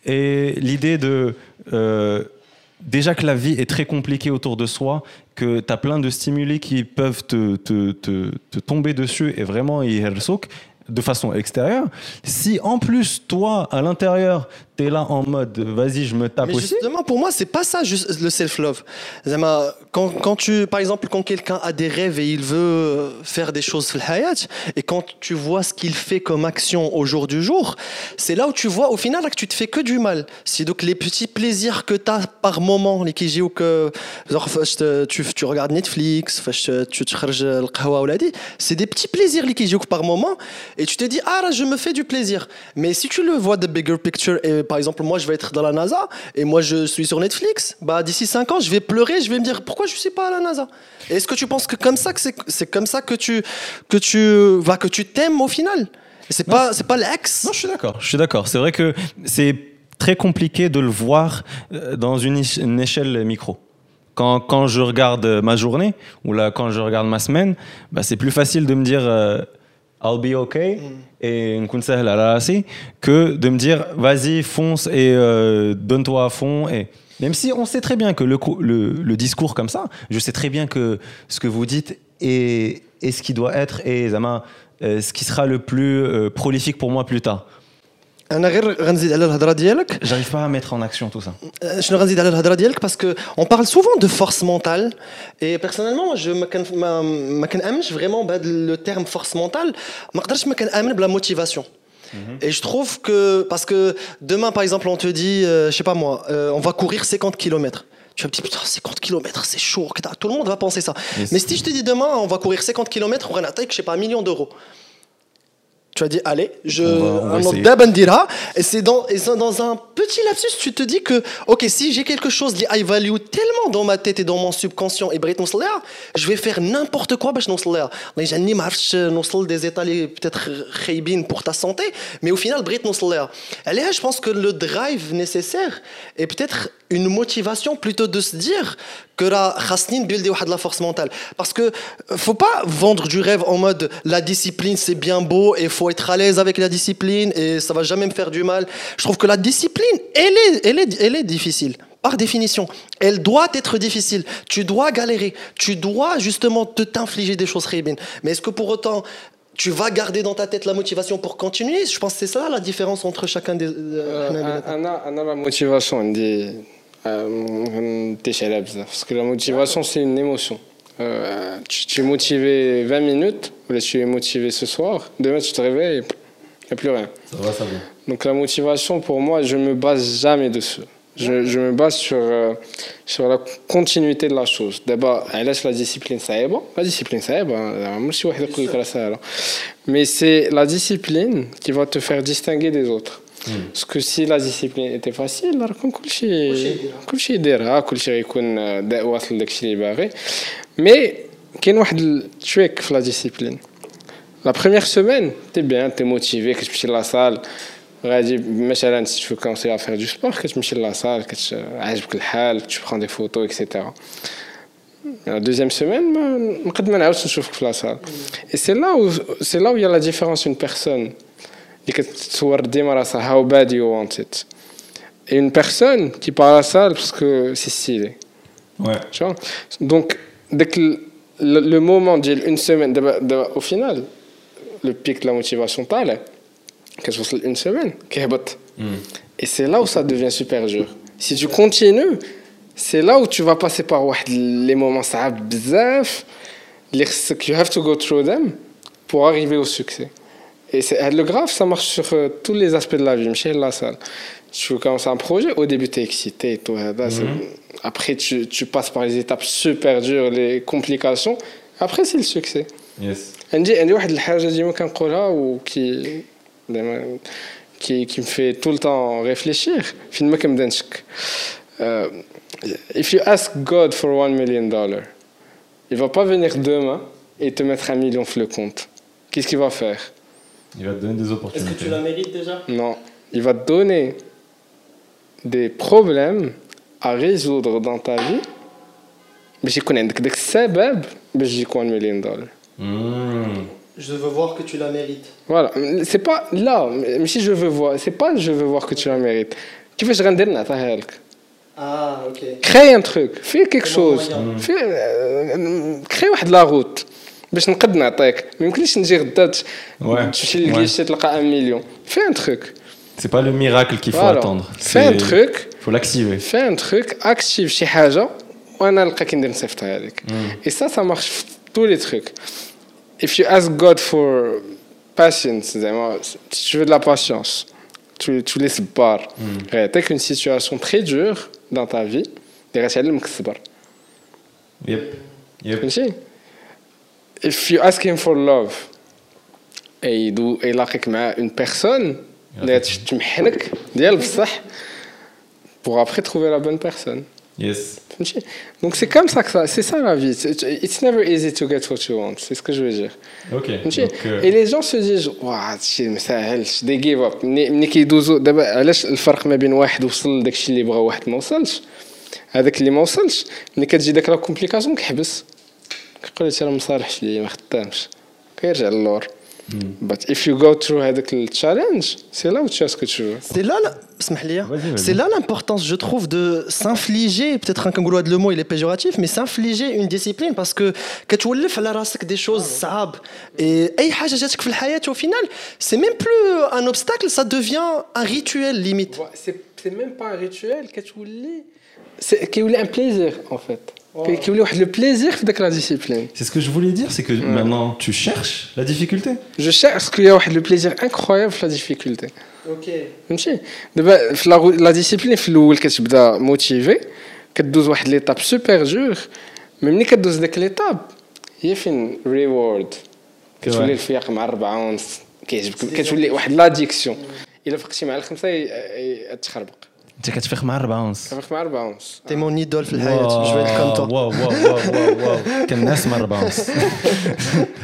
et l'idée de euh, déjà que la vie est très compliquée autour de soi, que tu as plein de stimuli qui peuvent te, te, te, te tomber dessus et vraiment y de façon extérieure. Si en plus, toi, à l'intérieur, tu es là en mode vas-y, je me tape Mais aussi. justement, pour moi, c'est pas ça juste le self-love. Zama, Quand, quand tu, par exemple, quand quelqu'un a des rêves et il veut faire des choses et quand tu vois ce qu'il fait comme action au jour du jour, c'est là où tu vois au final que tu te fais que du mal. C'est donc les petits plaisirs que tu as par moment, les kiji ou que genre, tu, tu regardes Netflix, tu te le c'est des petits plaisirs les kiji par moment, et tu te dis ah là je me fais du plaisir. Mais si tu le vois de bigger picture, et par exemple moi je vais être dans la NASA et moi je suis sur Netflix, bah d'ici 5 ans je vais pleurer, je vais me dire pourquoi je suis pas à la NASA? Est-ce que tu penses que comme ça que c'est comme ça que tu que tu vas que tu t'aimes au final? C'est pas c'est pas l'ex? Non, je suis d'accord. Je suis d'accord. C'est vrai que c'est très compliqué de le voir euh, dans une, une échelle micro. Quand, quand, je regarde ma journée ou là quand je regarde ma semaine, bah, c'est plus facile de me dire euh, I'll be okay. Mm. Et une conseil à la que de me dire vas-y fonce et euh, donne-toi à fond et même si on sait très bien que le, le, le, discours comme ça je sais très bien que ce que vous dites est, est ce qui doit être et Zama euh, ce qui sera le plus euh, prolifique pour moi plus tard. J'arrive pas à mettre en action tout ça. Je ne parce que on parle souvent de force mentale et personnellement je me vraiment le terme force mentale, je la motivation. Mhm. Et je trouve que, parce que demain, par exemple, on te dit, euh, je sais pas moi, euh, on va courir 50 km. Tu vas me dire, putain, 50 km, c'est chaud. Tout le monde va penser ça. Mais si je te dis demain, on va courir 50 km, on va attaquer, je sais pas, un million d'euros. Tu as dit, allez, je. Et c'est dans, et dans un petit lapsus, tu te dis que, ok, si j'ai quelque chose qui high value tellement dans ma tête et dans mon subconscient, et je vais faire n'importe quoi pour que je n'ai des états peut-être pour ta santé, mais au final, Allez, je pense que le drive nécessaire est peut-être une motivation plutôt de se dire que la khasnin builder de la force mentale parce que euh, faut pas vendre du rêve en mode la discipline c'est bien beau et faut être à l'aise avec la discipline et ça va jamais me faire du mal je trouve que la discipline elle est elle est elle est difficile par définition, elle doit être difficile. Tu dois galérer. Tu dois justement te t'infliger des choses rébines. Mais est-ce que pour autant tu vas garder dans ta tête la motivation pour continuer? Je pense que c'est ça la différence entre chacun des. Euh, euh, la motivation, on euh, parce que la motivation, c'est une émotion. Euh, tu, es motivé 20 minutes, ou tu es motivé ce soir, demain tu te réveilles, il n'y a plus rien. Ça va, ça va. Donc la motivation, pour moi, je ne me base jamais dessus. Je, je me base sur, euh, sur la continuité de la chose. D'abord, laisse la discipline, ça est bon. La discipline, ça est bon. Mais c'est la discipline qui va te faire distinguer des autres. Parce que si la discipline était facile, alors كل شيء كل شيء يديرها كل شيء يكون واصل لداكشي اللي باغي مي كاين واحد التريك في لا ديسيبلين لا بروميير سيمين تي بيان تي موتيفي كتمشي لا سال غادي مثلا سي تو كونسي ا فير دو سبور كتمشي لا سال عاجبك الحال tu prends des photos etc la deuxième semaine نقد ما نعاودش نشوفك في لا سال et c'est là où c'est là où il y a la différence une personne اللي كتصور ديما راسها how bad you want it et une personne qui parle à ça parce que c'est stylé ouais tu vois donc dès que le, le moment ديال une semaine دابا دابا au final le pic de la motivation طالع كتوصل une semaine كيهبط et c'est là où ça devient super dur si tu continues c'est là où tu vas passer par واحد les moments صعاب بزاف اللي خصك you have to go through them pour arriver au succès et le graphe, ça marche sur euh, tous les aspects de la vie. Michel la salle. Tu commences un projet, au début, tu es excité. Tout, mm -hmm. Après, tu, tu, passes par les étapes super dures, les complications. Après, c'est le succès. Yes. عندي عندي واحد الحاجه ديما كنقولها وكي qui, qui me fait tout le temps réfléchir فين ما كنبدا نشك if you ask God for one million dollars il va pas venir demain et te mettre un million sur le compte qu'est-ce qu'il va faire Il va te donner des opportunités. Est-ce que tu la mérites déjà? Non. Il va te donner des problèmes à résoudre dans ta vie. Mais j'y connais des sabab, mais j'y connais les hmm. Je veux voir que tu la mérites. Voilà, c'est pas là, mais si je veux voir, c'est pas je veux voir que tu la mérites. Tu veux que je rende la Ah, ok. Crée un truc, fais quelque chose, euh, crée de la route. باش نقد نعطيك ما يمكنليش نجي غدا ت- Ouais. تمشي للجيش تلقى 1 مليون fais un truc C'est pas le miracle qu'il faut Voilà. attendre. fais un C'est- truc faut l'activer. fais un truc active شي حاجه وانا نلقاك ندير نصيفطها لك et ça ça marche في tous les trucs if you ask God for patience زعما si tu veux de la patience tu, tu laisses bar غيعطيك une situation très dure dans ta vie اللي غتعلمك الصبر Yep. Yep. فهمتي if you ask him for love et يدو يلاقيك مع une personne اللي غتمشي تمحنك ديال بصح pour après trouver la bonne personne Yes. فهمتي donc c'est comme ça que ça c'est ça la vie C'est- it's never easy to get what you want c'est ce que je veux dire Ok. فهمتي Donc, euh, et les gens se disent واه هادشي ما ساهلش they give up ملي ملي كيدوزو دابا علاش الفرق ما بين واحد وصل لداكشي اللي بغا واحد ما وصلش هذاك اللي ما وصلش ملي كتجي داك لا كومبليكاسيون كيحبس كيقول لك انا ما صالحش ليا ما خدامش كيرجع للور but if you go through هذاك التشالنج سي لا où tu as ce que tu veux C'est là, la- اسمح لي. Vas-y, vas-y. c'est là l'importance, je trouve, de s'infliger, peut-être un kangourou le mot il est péjoratif, mais s'infliger une discipline parce que كتولف على راسك des choses صعاب et اي حاجه جاتك في الحياه au final c'est même plus un obstacle ça devient un rituel limite c'est c'est même pas un rituel كتولي c'est كيولي un plaisir en fait كيولي واحد le plaisir في داك la discipline C'est ce que je voulais dire, c'est que maintenant tu cherches la difficulté. je cherche qu'il y a واحد le plaisir incroyable في la difficulté ok فهمتي دابا في لا لا ديسيبلين في الاول كتبدا موتيفي كدوز واحد ليتاب سوبر جور مي ملي كدوز داك ليتاب هي فين ريورد كتولي الفياق مع الربعه ونص كيعجبك كتولي واحد لاديكسيون الا فقتي مع الخمسه ي- ي- تخربق انت كتفيق مع 4 ونص تفيق مع الربعه ونص t'es mon idole في الحياه je vais être comme toi واو واو واو واو واو كان الناس مع 4 ونص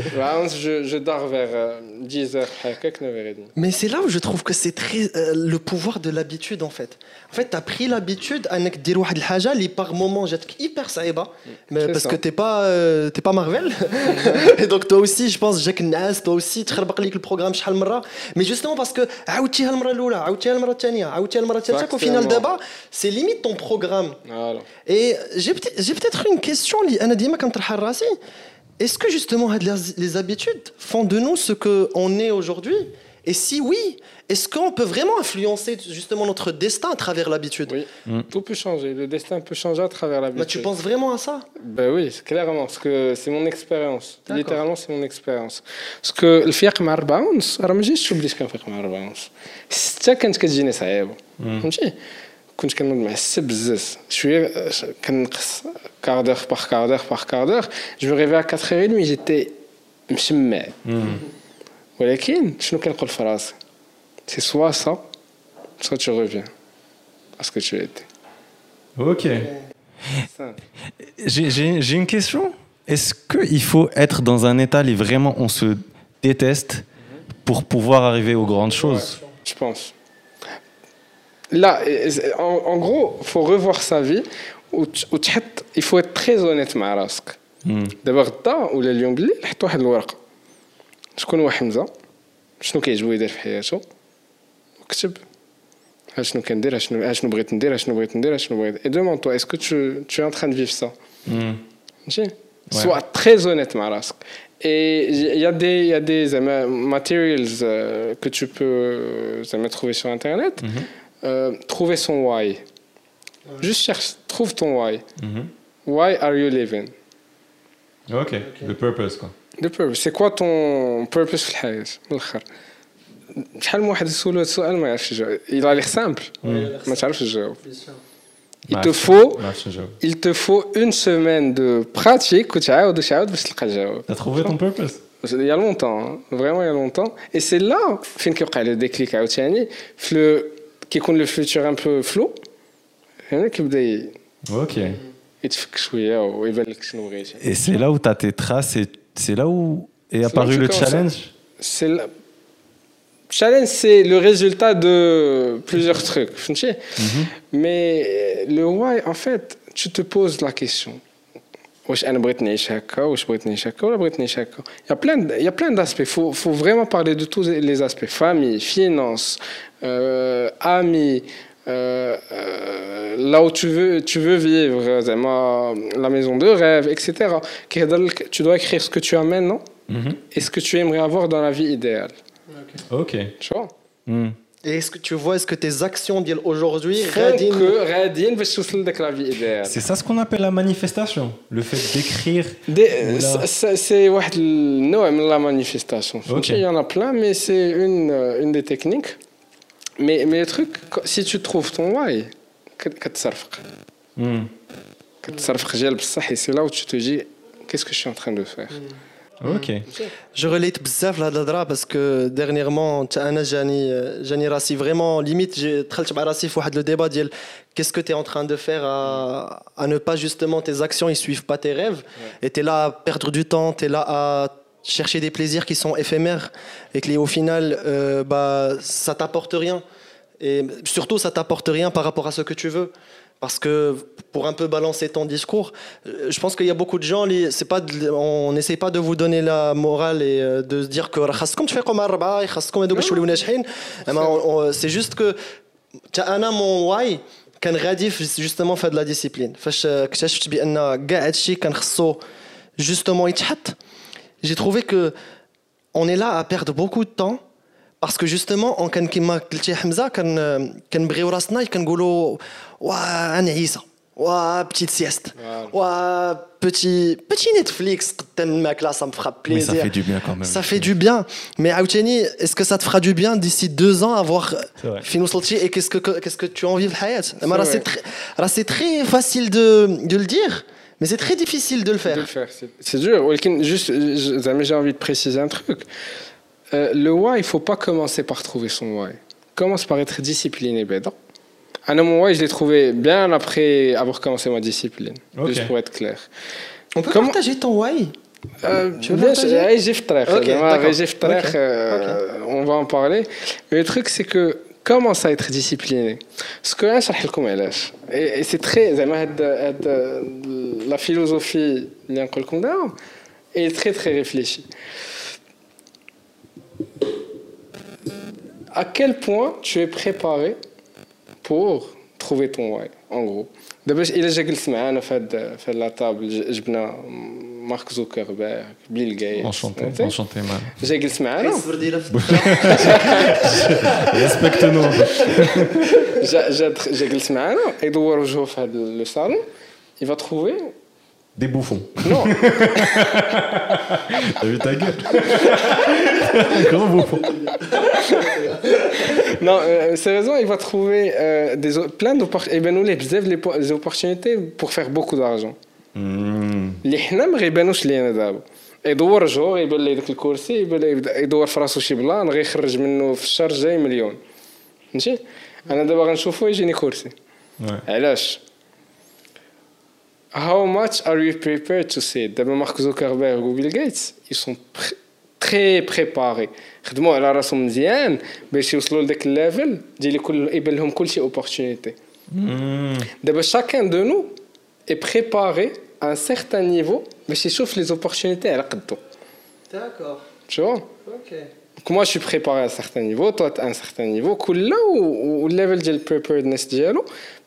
الربعه ونص جو جو دار فيغ 10 بحال هكاك 9 h Mais c'est là où je trouve que c'est très euh, le pouvoir de l'habitude en fait. En fait, tu as pris l'habitude à dire واحد الحاجه اللي par moment جاتك hyper صعيبه mais C'est parce ça. que t'es pas euh, t'es pas Marvel. Et donc toi aussi je pense جاك الناس toi aussi تخربق ليك البروغرام شحال من مره mais justement parce que عاودتيها المره الاولى عاودتيها المره الثانيه عاودتيها المره الثالثه au le c'est limite ton programme. Et j'ai peut-être une question, Est-ce que justement les habitudes font de nous ce qu'on est aujourd'hui? Et si oui, est-ce qu'on peut vraiment influencer justement notre destin à travers l'habitude oui tout peut changer le destin peut changer à travers la vie Bah, tu penses vraiment à ça Ben oui, c'est clairement, parce que c'est mon expérience. D'accord. Littéralement, c'est mon expérience. Parce que الفياق مع 4 ونص راه ما جيتش بديت كنفيق مع 4 ونص. الستة كانت كتجيني صعيبة. فهمتي؟ كنت كنوض مع الستة بزاف. شوية آه، كنقص كاردور باغ كاردور باغ كاردور. جو مي ريفي à 4h30 جيتي مشمع. ولكن شنو كنقول في راسي؟ سي سوا سا سوا tu reviens à ce que tu étais. Ok. Simple. J'ai- J'ai j'ai une question. Est-ce qu'il faut être dans un état où vraiment on se déteste pour pouvoir arriver aux grandes choses Je pense. Là, en, en gros, il faut revoir sa vie. وت- وتحط il faut être très honnête مع راسك Hmm. دابا غدا ولا اليوم بالليل حط واحد الورقه شكون هو حمزه شنو كيعجبو يدير في حياته وكتب ها شنو كندير ها شنو ها شنو بغيت ندير ها شنو بغيت ندير ها شنو بغيت et demande-toi est-ce que tu, tu es en train de vivre ça Hmm. فهمتي sois très honnête مع راسك et il y a des il y a des زعما materials euh, que tu peux euh, زعما trouver sur internet Euh, trouver son why juste cherche trouve ton why Mhm. why are you living Ok, le purpose quoi. Le purpose, c'est quoi ton purpose في الحياة من الآخر شحال من واحد يسولو هاد السؤال ما يعرفش يجاوب il a l'air simple ما تعرفش تجاوب il te faut ما عرفتش نجاوب. il te faut une semaine de pratique وتعاود وتعاود باش تلقى الجواب T'as trouvé ton purpose il y a longtemps hein. vraiment il y a longtemps et c'est là فين كيوقع لو ديكليك عاوتاني في لو كيكون لو فيوتشر ان بو فلو هنا كيبدا ي- Ok. يتفك شويه ويبان لك شنو بغيتي Et c'est là où tu as tes traces et c'est là où est apparu le challenge C'est. Challenge, c'est le résultat de plusieurs trucs. Mm -hmm. Mais euh, le why, en fait, tu te poses la question. Il y a plein, d'aspects. Il faut, vraiment parler de tous les aspects. Famille, finances, euh, amis, euh, euh, là où tu veux, tu veux vivre, la maison de rêve, etc. Tu dois écrire ce que tu amènes, non. Mhm. Et ce que tu aimerais avoir dans la vie idéale. Ok. Tu vois. Hmm. Et est-ce que tu vois, est-ce que tes actions aujourd'hui C'est ça ce qu'on appelle la manifestation, le fait d'écrire. C'est la manifestation. Okay. Il y en a plein, mais c'est une, euh, une des techniques mais, mais le truc, si tu trouves ton why, hmm. c'est là où tu te dis qu'est-ce que je suis en train de faire? Hmm. Hmm. Ok. Je relate bzaf la dadra parce que dernièrement, Anna Jani, euh, Rassi, vraiment limite, j'ai traité Rassi le débat qu'est-ce que tu es en train de faire à, à ne pas justement tes actions, ils suivent pas tes rêves? Et tu es là à perdre du temps, tu es là à chercher des plaisirs qui sont éphémères et que les- au final euh, bah ça t'apporte rien et surtout ça t'apporte rien par rapport à ce que tu veux parce que pour un peu balancer ton discours, euh, je pense qu'il y a beaucoup de gens, les- c'est pas, de- on n'essaie pas de vous donner la morale et euh, de se dire que خاصكم تفيقوا مع الربعة، خاصكم هذوك باش توليو ناجحين. أما on- on- c'est juste que تا انا mon why كان غادي في justement في هاد لا ديسيبلين فاش آه، اكتشفت بان كاع هادشي كان خصو justement يتحط j'ai trouvé que on est là à perdre beaucoup de temps parce que justement on كان كيما قلتي حمزه كان كنبغيو راسنا كنقولوا وا انا عيسى وا بتيت سيست وا بتي بتي نتفليكس قدام الماكله ça me fera Mais plaisir ça fait du bien quand même. ça fait du bien. Mais Aouteni, est-ce que ça te fera du bien d'ici deux ans à voir C'est vrai. Finou Solti et qu'est-ce que, qu'est-ce que tu as envie de Hayat C'est vrai. très, alors, c'est très facile de, de le dire, Mais c'est très difficile de le faire. C'est dur. Juste, euh, j'ai envie de préciser un truc. Euh, le why, il ne faut pas commencer par trouver son why. Commence par être discipliné, Bédan. Un homme why, je l'ai trouvé bien après avoir commencé ma discipline. Okay. Juste pour être clair. On peut Comment... partager ton why? Euh, tu veux partager? okay, euh, okay. On va en parler. Mais le truc, c'est que commence à être discipliné. Ce que je vais et c'est très, la philosophie est très très réfléchie. À quel point tu es préparé pour trouver ton why, en gros? D'abord, il a j'ai fait la table, في هاد لا طابل ج- جبنا مارك زوكربيرغ بيل غيتس Enchanté, فهمتي؟ enchanté, man. جا جلس معانا Respecte-nous. جا جا دخ- جا جلس معانا يدور وجهه في هذا لو صالون il va trouver Des bouffons. non T'as vu ta gueule Un grand bouffon. non euh, sérieusement il va trouver euh, des o- plein d'opportunités يبانوا ليه بزاف لي po- les opportunités pour faire beaucoup d'argent Hmm. اللي حنا ما غيبانوش لينا دابا. يدور وجهه يبان ليه داك الكرسي يبان ليه يبدا يدور في راسو شي بلان غيخرج منه في الشهر الجاي مليون. فهمتي؟ أنا دابا غنشوفو يجيني كرسي. علاش؟ How much are you prepared to say دابا مارك زوكربيرغ وبيل غيتس ils sont pr- très préparés. خدموا على راسهم مزيان باش يوصلوا لذاك الليفل ديال كل يبان لهم كلشي opportunité Hmm. دابا chacun de nous est préparé un certain niveau, mais je chauffe les opportunités à l'aqdo. D'accord. Tu vois? Ok. Donc moi, je suis préparé à un certain niveau, toi, à un certain niveau, là ou le level de preparedness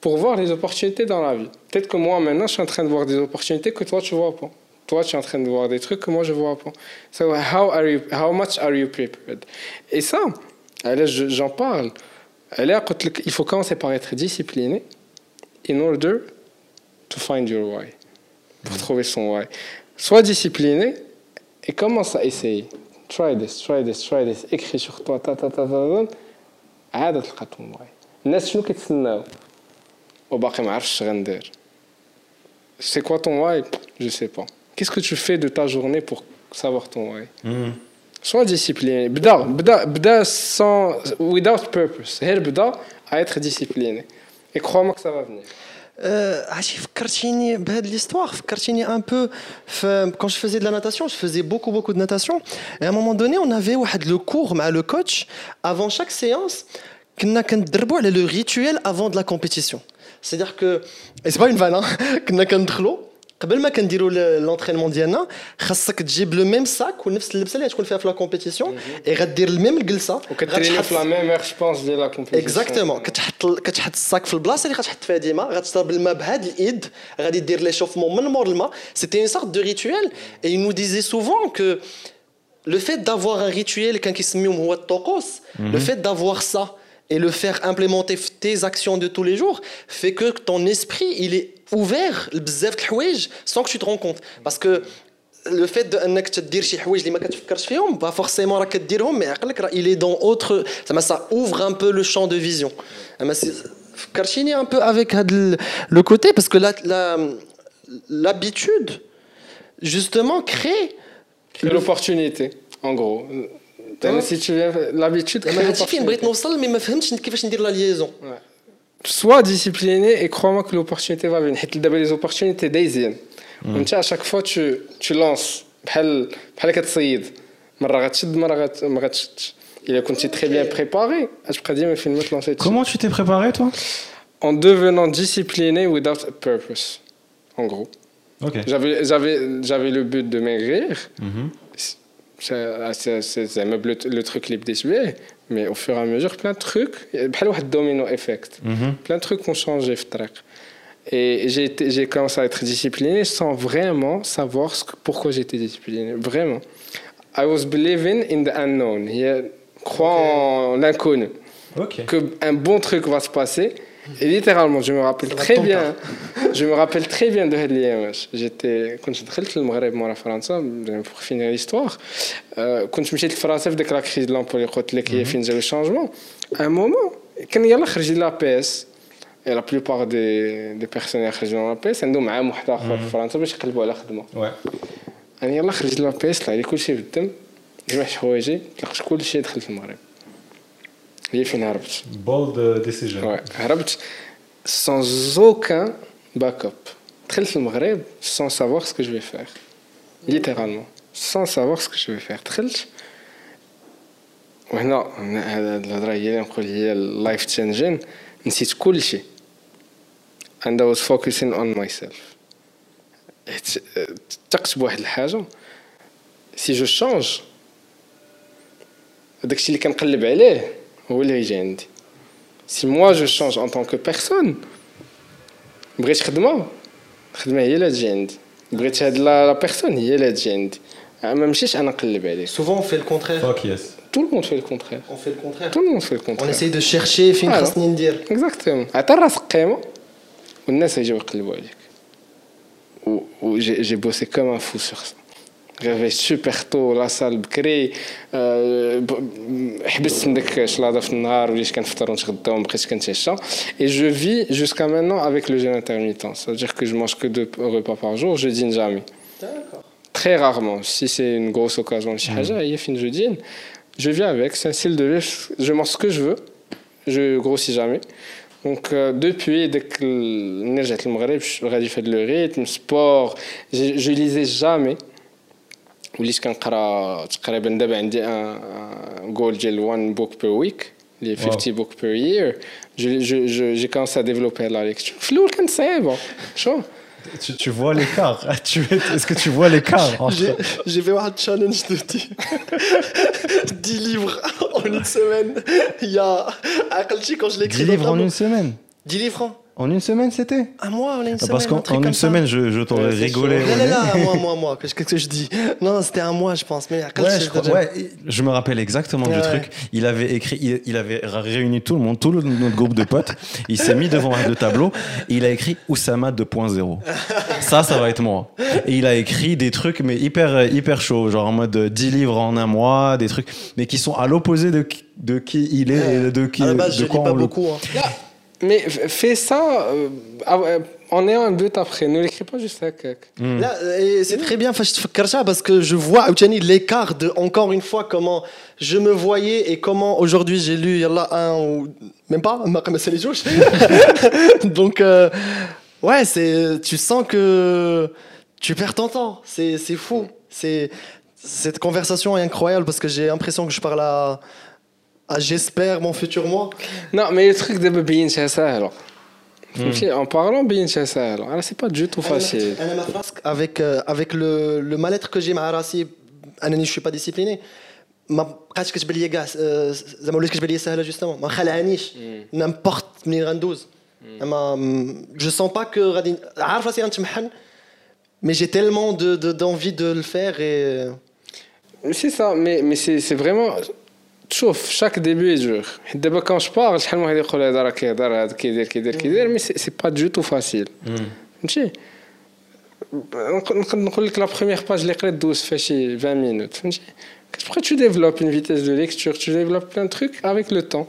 pour voir les opportunités dans la vie. Peut-être que moi, maintenant, je suis en train de voir des opportunités que toi, tu vois pas. Toi, tu es en train de voir des trucs que moi, je vois pas. So, how, are you, how much are you prepared? Et ça, j'en parle. Il faut commencer par être discipliné in order to find your why Pour trouver son why. Sois discipliné et commence à essayer. Try this, try this, try this. Écris sur toi, ta ta ta ta ta. عاد تلقى ton why. الناس شنو كيتسناو؟ وباقي ما عرفتش غندير. C'est quoi ton why? Je sais pas. Qu'est-ce que tu fais de ta journée pour savoir ton why? Hmm. Sois discipliné. بدا بدا بدا sans without purpose. غير بدا à être discipliné. Et crois-moi que ça va venir. عرفتي فكرتيني بهاد l'histoire فكرتيني un peu ف- quand je faisais de la natation je faisais beaucoup beaucoup de natation et à un moment donné on avait واحد le cours مع le coach avant chaque séance كنا كندربوا على le rituel avant de la compétition c'est-à-dire que et c'est pas une vanne hein كنا كندخلوا قبل ما كنديروا لونترينمون ديالنا خاصك تجيب لو ميم ساك ونفس اللبسه اللي غتكون فيها في لا كومبيتيسيون اي غدير الميم الجلسه وكتريني غتحط- في لا ميم heure, je pense, ديال لا compétition. اكزاكتومون كتحط كتحط الصاك في البلاصه اللي غتحط فيها ديما غتشرب الماء بهاد الايد غادي دير ليشوفمون من مور الماء سيتي اون سورت دو ريتويل اي نو ديزي سوفون كو لو فيت دافوار ان ريتويل كان كيسميهم هو الطقوس لو فيت دافوار سا et le faire implémenter في tes actions de tous les jours fait que ton esprit il est ouvert لبزاف د الحوايج sans que tu te rends compte parce que لو فيت دو انك تدير شي حوايج اللي ما كتفكرش فيهم با فورسيمون راك كديرهم مي عقلك راه il est dans autre زعما ça ouvre un peu le champ de vision اما سي- فكرتيني un peu avec هاد ال- le côté parce que la la l'habitude justement crée Crée l'opportunité, en gros. Hein Si tu viens, l'habitude crée اما هادشي فين بغيت l'opportunité. نوصل مي ما فهمتش كيفاش ندير لا ليزون Sois discipliné et crois-moi que l'opportunité va venir. حيت دابا les opportunités دايزين. وانت à chaque fois tu tu lances بحال بحال كتصيد. مرة غتشد مرة غت- ما غتشدش. إلا كنتي très bien préparé, غتبقى ديما فين ما تلونسي تشد. Comment tu t'es préparé, toi En devenant discipliné without a purpose. En gros. Ok. J'avais, j'avais, j'avais le but de maigrir. Mhm. C'est, c'est, c'est, c'est même le, le truc les désuets, mais au fur et à mesure, plein de trucs, بحال واحد domino effect. Mhm. Plein de trucs ont changé في الطريق. Et j'ai, été- j'ai commencé à être discipliné sans vraiment savoir ce que- pourquoi j'étais discipliné. Vraiment. I was believing in the unknown. Il y a- crois en l'inconnu. Ok. qu'un bon truc va se passer. Et littéralement, je me rappelle Ça va très ton bien. Je me rappelle très bien de هاد الايام j'étais كنت دخلت للمغرب مورا فرنسا pour finir l'histoire euh, كنت مشيت لفرنسا في ديك لا كريز لامبو اللي قلت لك هي فين جا لو شونجمون ان مومون كان يلا خرج لا بي اس et la plupart des des personnes اللي خرجوا لا بي اس عندهم عام واحد اخر في فرنسا باش يقلبوا على خدمه Ouais. انا يلا خرج لا بي اس طلع لي كلشي في الدم جمعت حوايجي طلقت كلشي دخلت المغرب هي فين هربت Bold uh, decision. Ouais, هربت sans aucun backup. دخلت المغرب sans savoir ce que je vais faire. Littéralement. Sans savoir ce que je vais faire. دخلت وهنا هنا- هذا الهضره هي اللي نقول هي اللايف تشينجين نسيت كل شيء and I was focusing on myself حيت تقت بواحد الحاجه سي جو شونج داكشي اللي كنقلب عليه هو اللي يجي عندي si moi je change en tant que personne بغيت خدمه الخدمه هي اللي تجي عندي بغيت هاد لا لا بيرسون هي اللي تجي عندي ما نمشيش انا نقلب عليه souvent on fait le contraire Fuck yes. tout le monde fait le contraire on fait le contraire tout le monde fait le on contraire essaye de chercher فين Voilà. خاصني ندير exactement عطي راسك قيمه والناس يجيو يقلبوا عليك و, و j'ai j'ai bossé comme un fou sur ça réveil super tôt la salle بكري آه، ب- حبست من داك شلاضه في النهار وليت كنفطر ونتغدى وما بقيتش كنتعشى et je vis jusqu'à maintenant avec le jeûne intermittent ça veut dire que je mange que deux repas par jour je dîne jamais D'accord. très rarement si c'est une grosse occasion شي حاجه هي فين je dîne je vis avec c'est un style de vie je mange ce que je veux je grossis jamais donc euh, depuis dès que ملي رجعت للمغرب je- غادي في هاد لو ريتم سبور je, je lisais jamais وليت كنقرا تقريبا دابا عندي ان جول ديال 1 بوك بير ويك اللي 50 بوك بير يير جي كونسي ا ديفلوبي لا ليكتور في الاول كانت صعيبه شو Tu, tu vois l'écart. Tu es- Est-ce que tu vois l'écart entre... J'ai j'ai fait un challenge de 10, 10 livres en une semaine. Il y a Akalchi quand je l'écris. 10 dans livres le en tableau. une semaine 10 livres hein. en une semaine, c'était Un mois, là, une semaine. Parce un qu'en en une ça. semaine, je, je t'aurais rigolé. Là, là, là, moi, moi, moi. Qu'est-ce que je dis? Non, c'était un mois, je pense. Mais Ouais, je, crois- ouais, je me rappelle exactement Ouais, du ouais. truc. Il avait écrit, il, il avait réuni tout le monde, tout le- notre groupe de potes. Il s'est mis devant le tableau et il a écrit Oussama 2.0. Ça, ça va être moi. Et il a écrit des trucs, mais hyper, hyper chaud, genre en mode 10 livres en un mois, des trucs, mais qui sont à l'opposé de, qui- de qui il est et de qui, À la base, de je lis quoi pas on le- beaucoup. hein. Mais fais ça euh, euh, en ayant un but après. Ne l'écris pas juste à mm. C'est très bien, parce que je vois l'écart de, encore une fois, comment je me voyais et comment aujourd'hui j'ai lu, là un ou même pas, c'est les jours. Donc, euh, ouais, tu sens que tu perds ton temps. C'est fou. Cette conversation est incroyable parce que j'ai l'impression que je parle à à j'espère mon futur moi. Non, mais le truc de bien c'est ça alors. En parlant bien c'est ça alors. Alors c'est pas du tout facile. Avec euh, avec le, le mal-être que j'ai مع راسي انني je suis pas discipliné. ما بقاتش كتبان ليا كاع زعما ولات كتبان ليا سهله جوستومون ما خلعانيش نامبورت منين غندوز اما جو سون با كو غادي عارف راسي غنتمحن mais j'ai tellement de, de, d'envie de le faire et c'est ça mais mais c'est c'est vraiment تشوف chaque début est dur دابا quand je parle شحال من واحد يقول هذا راه كيهضر هذا كيدير كيدير كيدير mais c'est pas du tout facile فهمتي نقدر نقول لك لا بروميير باج اللي قريت دوز فيها شي 20 مينوت فهمتي Après, tu développes une vitesse de lecture, tu développes plein de trucs avec le temps.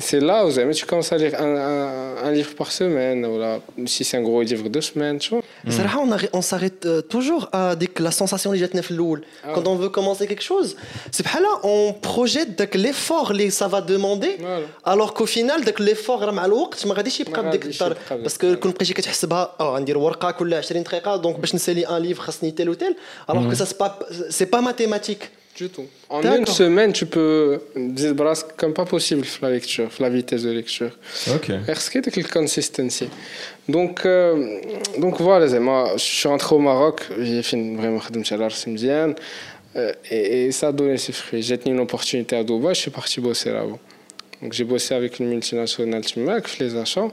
C'est là où tu commences à lire un, un, un livre par semaine, ou là, si c'est un gros livre, deux semaines, tu vois. Mm. On, on s'arrête euh, toujours à la sensation de ah. Quand on veut commencer quelque chose, c'est là on projette l'effort que ça va demander, voilà. alors qu'au final, l'effort مع الوقت ما غاديش يبقى بديك الدار باسكو كون بقيتي كتحسبها اه ندير ورقه كل 20 دقيقه دونك باش نسالي ان ليفر خاصني تيل وتيل alors que ça c'est pas c'est pas mathématique du tout. En une semaine, tu peux dire comme pas possible la lecture, la vitesse de lecture. Ok. Parce que la consistency? Donc, euh, donc voilà, moi, je suis rentré au Maroc, j'ai fait vraiment de euh, et, et ça a donné ses fruits. J'ai tenu une opportunité à Dubaï, je suis parti bosser là-bas. Donc j'ai bossé avec une multinationale qui les achats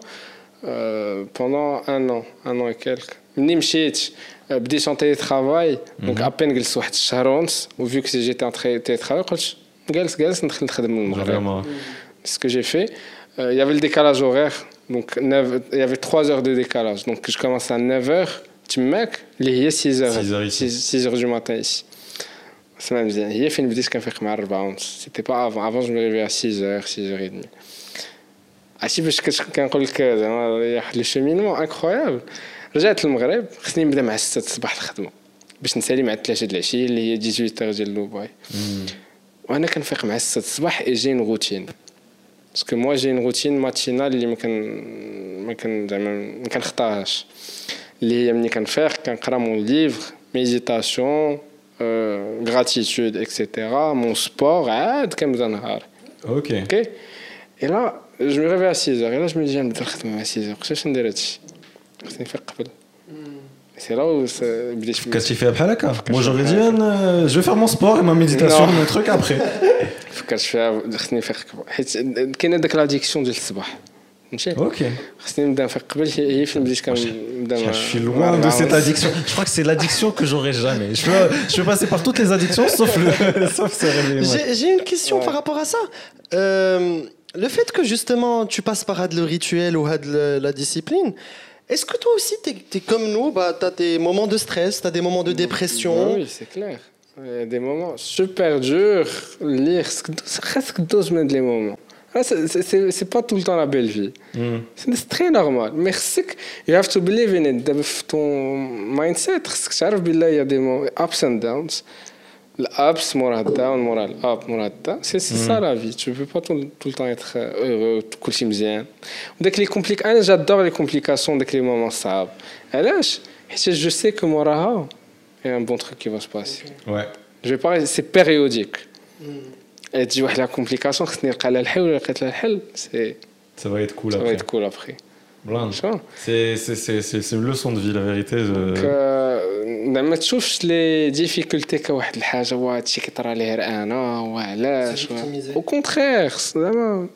euh, pendant un an, un an et quelques. Nimchit, بديت en télétravail donc à peine جلست واحد الشهر ونص و vu que j'étais en télétravail قلت جالس جالس ندخل نخدم من المغرب ce que j'ai fait il y avait le décalage horaire donc il y avait 3 heures de décalage donc je commence à 9 heures تماك اللي هي 6 heures 6 heures du matin ici سمع مزيان هي فين بديت كنفيق مع 4 ونص سيتي با افون افون جو مي à 6 heures 6 heures et demie عرفتي باش كنقول لك زعما واحد لو شومينمون انكرويابل رجعت للمغرب خصني نبدأ مع 6 الصباح الخدمة باش نسالي مع 3 د العشيه اللي هي 18 ديال دبي وأنا كنفيق مع 6 الصباح جي روتين. باسكو موا جي روتين ماتينال اللي ما كان ما كان زعما ما كنختارهاش اللي هي ملي كنفيق كنقرا مون ليفر ميديتاسيون غراتيتود اكسيتيرا مون سبور عاد كنبدأ نهار. أوكي. أوكي اي لا جو مي ريفي 6 et là je me dis نبدا الخدمه 6 قداش ندير هادشي خصني نفيق قبل سي لا بديت فكرتي فيها بحال هكا مو جوغي دي جو فير مون سبور ما ميديتاسيون مون تروك ابخي فكرت فيها خصني نفيق قبل حيت كاينه داك لاديكسيون ديال الصباح فهمتي اوكي خصني نبدا نفيق قبل هي فين بديت كنبدا Je suis loin de cette addiction. Je crois que c'est l'addiction que j'aurai jamais. Je peux, je peux passer par toutes les addictions sauf le sauf se réveiller. J'ai une question par rapport à ça. Euh, le fait que justement tu passes par le rituel ou la discipline, est-ce que toi aussi, tu es, comme nous, bah, tu as des moments de stress, tu as des moments de dépression? Oui, c'est clair. Il y a des moments super durs. Lire, c'est presque deux semaines les moments. Ah, c'est pas tout le temps la belle vie. Mm. C'est très normal. Mais you have to believe in it. Ton mindset, il y a des moments ups and downs. L'abs morata, moral, ab morata. C'est ça mm. la vie. Tu ne peux pas tout, le temps être euh, heureux, tout le Dès que les complications, j'adore les complications, dès que les moments sabres. je sais que moraha, il y a un bon truc qui va se passer. Ouais. Je vais pas, c'est périodique. Et tu vois la complication, c'est ça va être cool après. Ça va être cool après. C'est une leçon de vie, la vérité. ما تشوفش لي ديفيكولتي كواحد الحاجه وهادشي كيطرى ليه انا وعلاش او كونترير زعما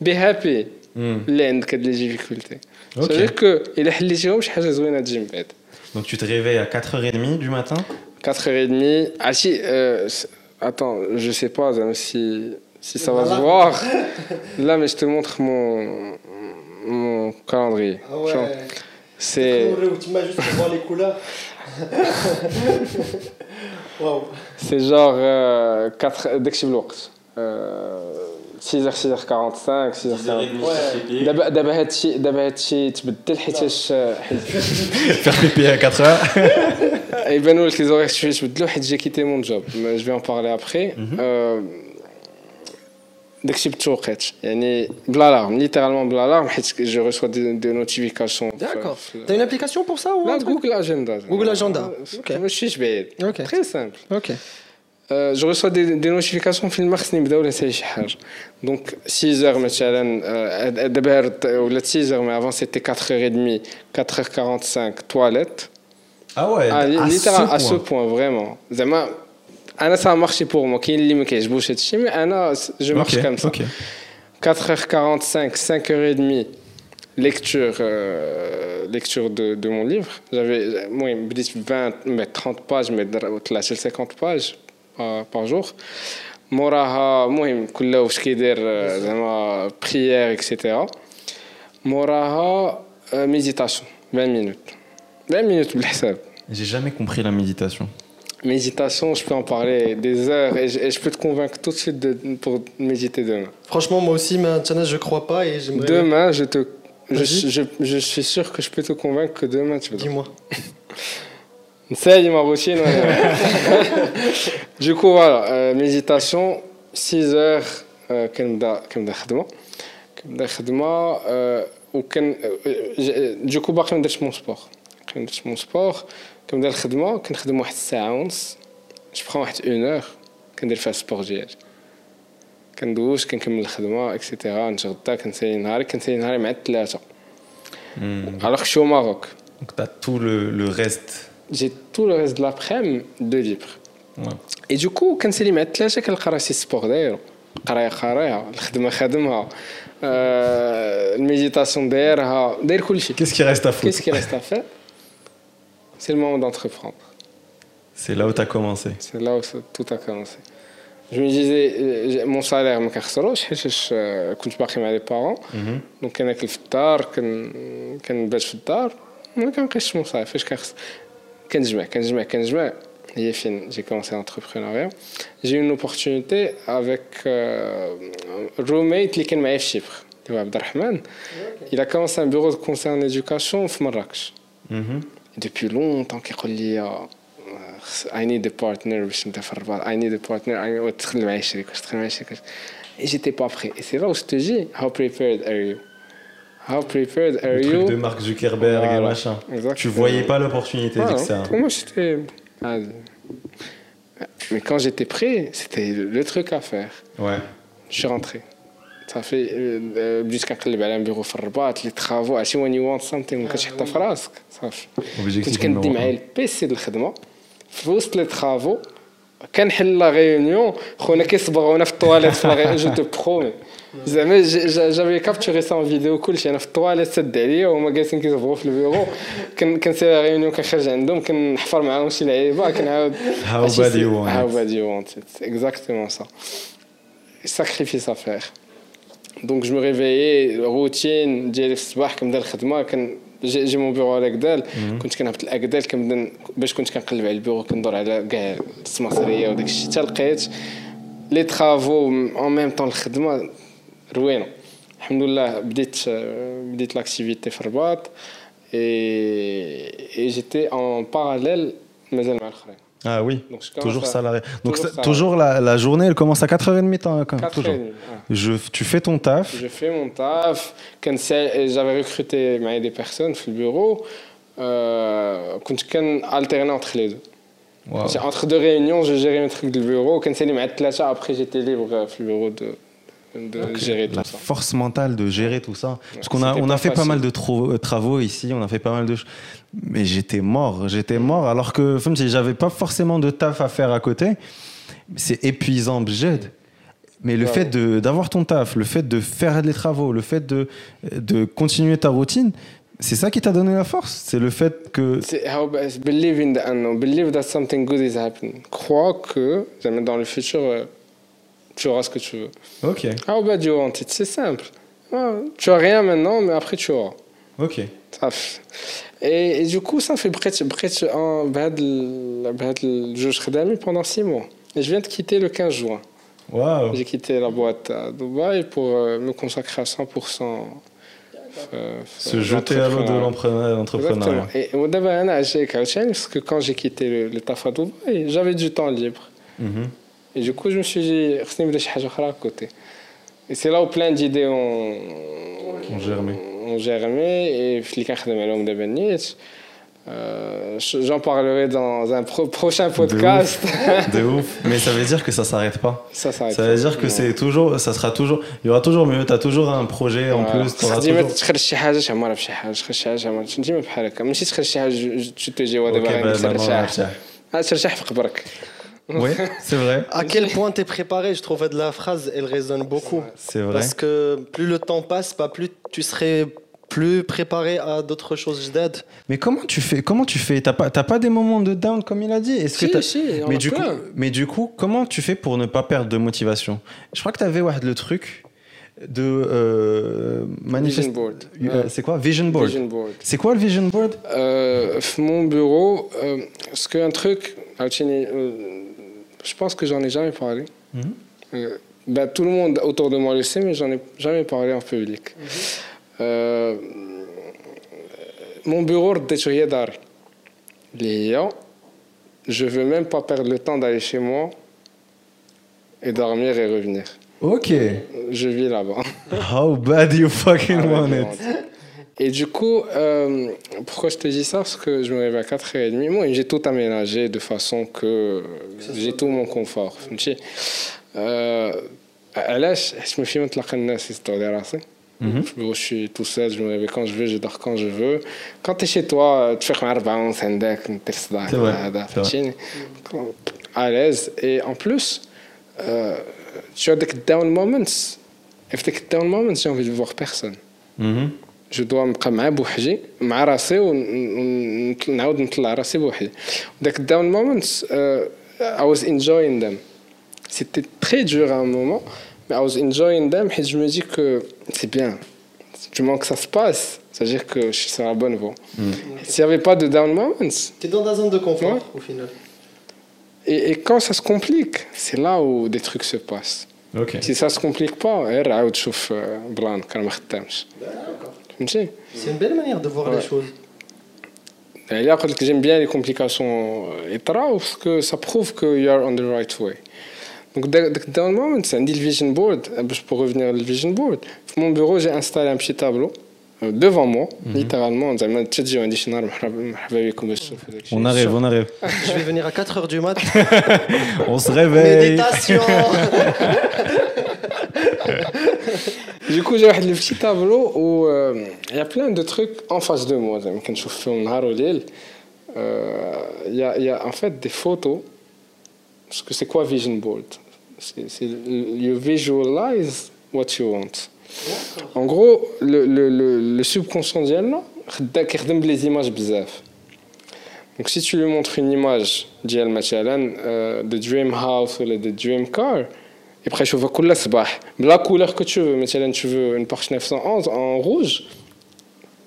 بي هابي اللي عندك هاد لي ديفيكولتي سافير كو الا حليتيهم شي حاجه زوينه تجي من بعد Donc tu te réveilles à 4h30 du matin 4h30. Ah si, euh, attends, je sais pas si, si ça va se voir. Là, mais je te montre mon, mon calendrier. Ah ouais. C'est. Tu m'as juste pour voir les couleurs. wow. C'est genre euh, 4 dès que je l'ours. 6h 6h45 6h45 دابا دابا هادشي دابا هادشي تبدل حيتاش faire pipi à 4 heures يبانوا لك لي زوريغ شويه تبدلوا حيت جي كيتي مون جوب جو في ان بارلي ابخي داكشي بالتوقيت يعني بلا لارم ليترالمون بلا لارم حيت جو ريسوا دي, دي نوتيفيكاسيون D'accord. T'as une application pour ça ou لا un truc جوجل اجندا Google Agenda. Ok. ماشيش بعيد Ok. تري سامبل Ok. جو ريسوا دي, دي نوتيفيكاسيون فين ما خصني نبدا ولا نسالي شي حاجه دونك 6 مثلا آه، دابا هاد- ولا 6 مي افون سيتي 4 h 30 4 h 45 تواليت Ah ouais, Ah, à littéral, à ce ce point. point, vraiment. زعما انا ça a marché pour moi كاين اللي ما كيعجبوش هادشي مي انا جو مارش Ok, comme ça ok. 4h45 5h30 lecture euh, lecture de, de mon livre j'avais moi بديت ب 20 mais 30 pages mais در- طلعت ل 50 pages par, par jour موراها المهم كل واش كيدير آه، زعما prière etc موراها ميديتاسيون 20 minutes 20 minutes بالحساب J'ai jamais compris la méditation. Méditation, je peux en parler des heures et je, et je peux te convaincre tout de suite de, pour méditer demain. Franchement, moi aussi, maintenant, je crois pas et j'aimerais. Demain, je, te, je, Vas-y. je, je suis sûr que je peux te convaincre que demain tu vas. Dis-moi. Ça y est, ma routine. ouais. du coup, voilà, euh, méditation, 6 heures, euh, كنبدا كنبدا خدمة كنبدا خدمة euh, وكن euh, ج- du coup باقي ما درتش مون سبور باقي ما درتش مون سبور كنبدا الخدمة كنخدم واحد الساعة ونص. جو واحد اون اور كندير فيها السبور ديالي كندوش كنكمل الخدمة اكسيتيرا نتغدى كنسالي نهاري. كنسالي نهاري مع الثلاثه الوغ شو ماروك Donc تو لو tout le, le reste. J'ai tout le reste de l'après-midi de libre. Ouais. Et du coup, quand c'est قراية قراية الخدمة خدمها آه، الميديتاسيون دايرها. داير كلشي. كيس كي ريست افير كيس كي ريست افير C'est le moment d'entreprendre. C'est là où t'as commencé. C'est là où ça- tout a commencé. Je me disais, euh, mon salaire ما كنخسروش حيت آه، كنت باقي مع لي بارون Mhm. دونك كناكل في الدار كن كنبات في الدار ما كنبقيش المصاريف فاش كنخس كنجمع كنجمع كنجمع هي فين جي كومونسي لونتربرونيا جي اون اوبورتونيتي افيك الروميت اللي كان معايا في شيبر اللي هو عبد الرحمن il a commencé un bureau de conseil en éducation في مراكش Mhm. depuis longtemps كيقول لي آه، I need a partner باش نبدا في الرباط I need a partner I تدخل معايا الشريك واش تدخل معايا الشريك et j'étais pas prêt et c'est là où je te dis how prepared are you how prepared are Le you truc de Mark Zuckerberg et Voilà. machin. Exactement. Tu voyais pas l'opportunité Ah, d'XR. pour moi c'était ah, mais quand j'étais prêt c'était le truc à faire Ouais. je suis rentré صافي بديت كنقلب على بيرو في الرباط لي ترافو عرفتي وين يو وانت سامثينغ كتحطها في راسك صافي كنت كندي معايا. البيسي ديال الخدمه في وسط لي ترافو كنحل لا ريونيون خونا كيصبغونا في الطواليت في لا جو تو برومي زعما جافي كابتوري سا فيديو كلشي أنا في الطواليت سد عليا وهما جالسين كيصبغوا في البيرو كن كنسير لا ريونيون كنخرج عندهم كنحفر معاهم شي لعيبه كنعاود want How it. bad you want it. C'est exactement ça. Sacrifice à faire. Donc je me réveillais, routine, ديالي في الصباح كنبدا الخدمه كان جي جي مون بيرو على كدال كنت كنهبط الاكدال كنبدا باش كنت كنقلب على البيرو كندور على كاع السماطريه وداك الشيء. حتى لقيت لي ترافو اون ميم طون الخدمة روينة. الحمد لله بديت بديت لاكتيفيتي في الرباط. اي جيتي اون باراليل مازال مع الأخرين. Ah oui, toujours salarié. Donc toujours, la, journée, elle commence à 4h30 hein, quand même. toujours. Je, tu fais ton taf. Je fais mon taf. J'avais recruté des personnes dans le bureau, euh, quand je alternais entre les deux. Wow. Entre deux réunions, je gérais un truc du bureau. Quand c'était les après j'étais libre euh, dans le bureau de de gérer tout La ça. force mentale de gérer tout ça. Parce qu'on a, on a fait pas mal de euh, travaux ici, on a fait pas mal de choses. Mais j'étais mort, j'étais mort. Alors que j'avais pas forcément de taf à faire à côté. C'est épuisant, j'aide. Mais le Ouais. fait de- d'avoir ton taf, le fait de faire les travaux, le fait de, de continuer ta routine, c'est ça qui t'a donné la force. C'est le fait que. C'est believe in the unknown. Believe that something good is happening. Crois que dans le futur, euh, tu auras ce que tu veux. Ok. Ah, How bad you want it C'est simple. Ah, tu as rien maintenant, mais après tu auras. Ok. Et, du coup, ça fait près de un bad je serai pendant 6 mois. Et je viens de quitter le 15 juin. Wow. J'ai quitté la boîte à Dubaï pour euh, me consacrer à 100%. Euh, Se jeter à l'eau de l'entrepreneuriat. Et d'abord, j'ai parce que quand j'ai quitté le, le taf à Dubaï, j'avais du temps libre. Mhm. Et du coup, je me suis dit, je vais faire quelque chose à côté. Et c'est là où plein d'idées ont, ont germé. Ont germé et les cartes de Malom de Benitch. Euh, J'en parlerai dans un pro prochain podcast. De ouf. de ouf. Mais ça veut dire que ça s'arrête pas. Ça s'arrête. Ça veut dire que c'est toujours, ça sera toujours, il y aura toujours mieux. T'as toujours un projet en plus. Tu te dis, oui, c'est vrai. à quel point tu es préparé Je trouve que la phrase, elle résonne beaucoup. C'est vrai. Parce que plus le temps passe, pas plus tu serais plus préparé à d'autres choses d'aide. Mais comment tu fais Comment tu fais? T'as pas, as pas des moments de down comme il a dit? Est-ce si, que. Si, mais du coup, mais du coup, comment tu fais pour ne pas perdre de motivation? Je crois que tu avais le truc de euh. Vision board. Euh, c'est quoi? Vision board. Vision board. C'est quoi le vision board? Euh, mon bureau, euh, Est-ce qu'un truc, je pense que j'en ai jamais parlé. Mhm. Euh, ben, tout le monde autour de moi le sait, mais j'en ai jamais parlé en public. Mhm. Euh, mon bureau, je veux même pas perdre le temps d'aller chez moi et dormir et revenir. Ok. Je vis là-bas. How bad you fucking ah want it. Et du coup, euh, pourquoi je te dis ça Parce que je me réveille à 4h30. Moi, j'ai tout aménagé de façon que j'ai tout mon confort. Euh, علاش je me فيه نتلاقى الناس يستولي راسي je suis tout seul, je me réveille quand je veux, je dors quand je veux. Quand tu es chez toi, tu fais un repas, tu es à l'aise. Et en plus, euh, tu as des down moments. Et des down moments, j'ai envie de voir personne. Mhm. Je dois me prendre مع بوحدي مع راسي ونعاود نطلع راسي بوحدي. داك down moments, uh, I was enjoying them. C'était très dur à un moment. Mais I was enjoying them et je me dis que c'est bien. Du moment que ça se passe, c'est-à-dire que je suis sur la bonne voie. Mm. S'il n'y avait pas de down moments. Tu es dans ta zone de confort au final. Et, et, quand ça se complique, c'est là où des trucs se passent. Okay. Si ça se complique pas, عاود شوف بلان كان ما خدامش. C'est une belle manière de voir ouais. les choses. J'aime bien les complications et parce que ça prouve que you are on the right way. Donc, dans le moment, c'est un vision board. Pour revenir au vision board, dans mon bureau, j'ai installé un petit tableau euh, devant moi, mhm. littéralement. On arrive, on arrive. Je vais venir à 4 h du mat. on se réveille. Méditation. Du coup, j'ai un petit tableau où euh, il y a plein de trucs en face de moi. Quand je fais un harolil, euh, il y a en fait des photos. Parce que c'est quoi Vision Board C'est you visualize what you want. En gros, le, le, le, le subconscient les images bizarres. Donc si tu lui montres une image euh, de Dream House ou de Dream Car, يبقى يشوفها كلها صباح. بلا couleur que tu veux. مثلا tu veux une Porsche 911 en rouge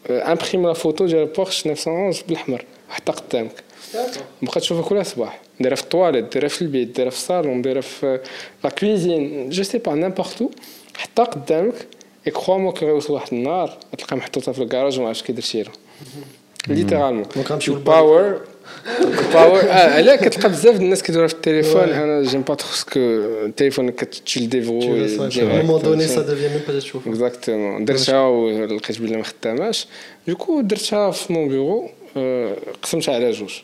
uh, imprime la photo ديال Porsche 911 بالأحمر. حتى قدامك بقى تشوفها كلها صباح. دايرة في الطواليت دايرة في البيت دايرة في الصالون دايرة في لا كويزين جو سي با نيمبورتو حتى قدامك اي كخوا مو كيوصل واحد النهار تلقى محطوطة في الكراج وما عرفتش كيدير شيرا ليترالمون باور باور آه كتلقى بزاف الناس كيديروها في التليفون أنا جيم با تخو سكو التليفون كتشي الديفو مون دوني سا ديفيان ميم با تشوف اكزاكتومون درتها ولقيت بلي ما خداماش دوكو درتها في مون بيرو قسمتها على جوج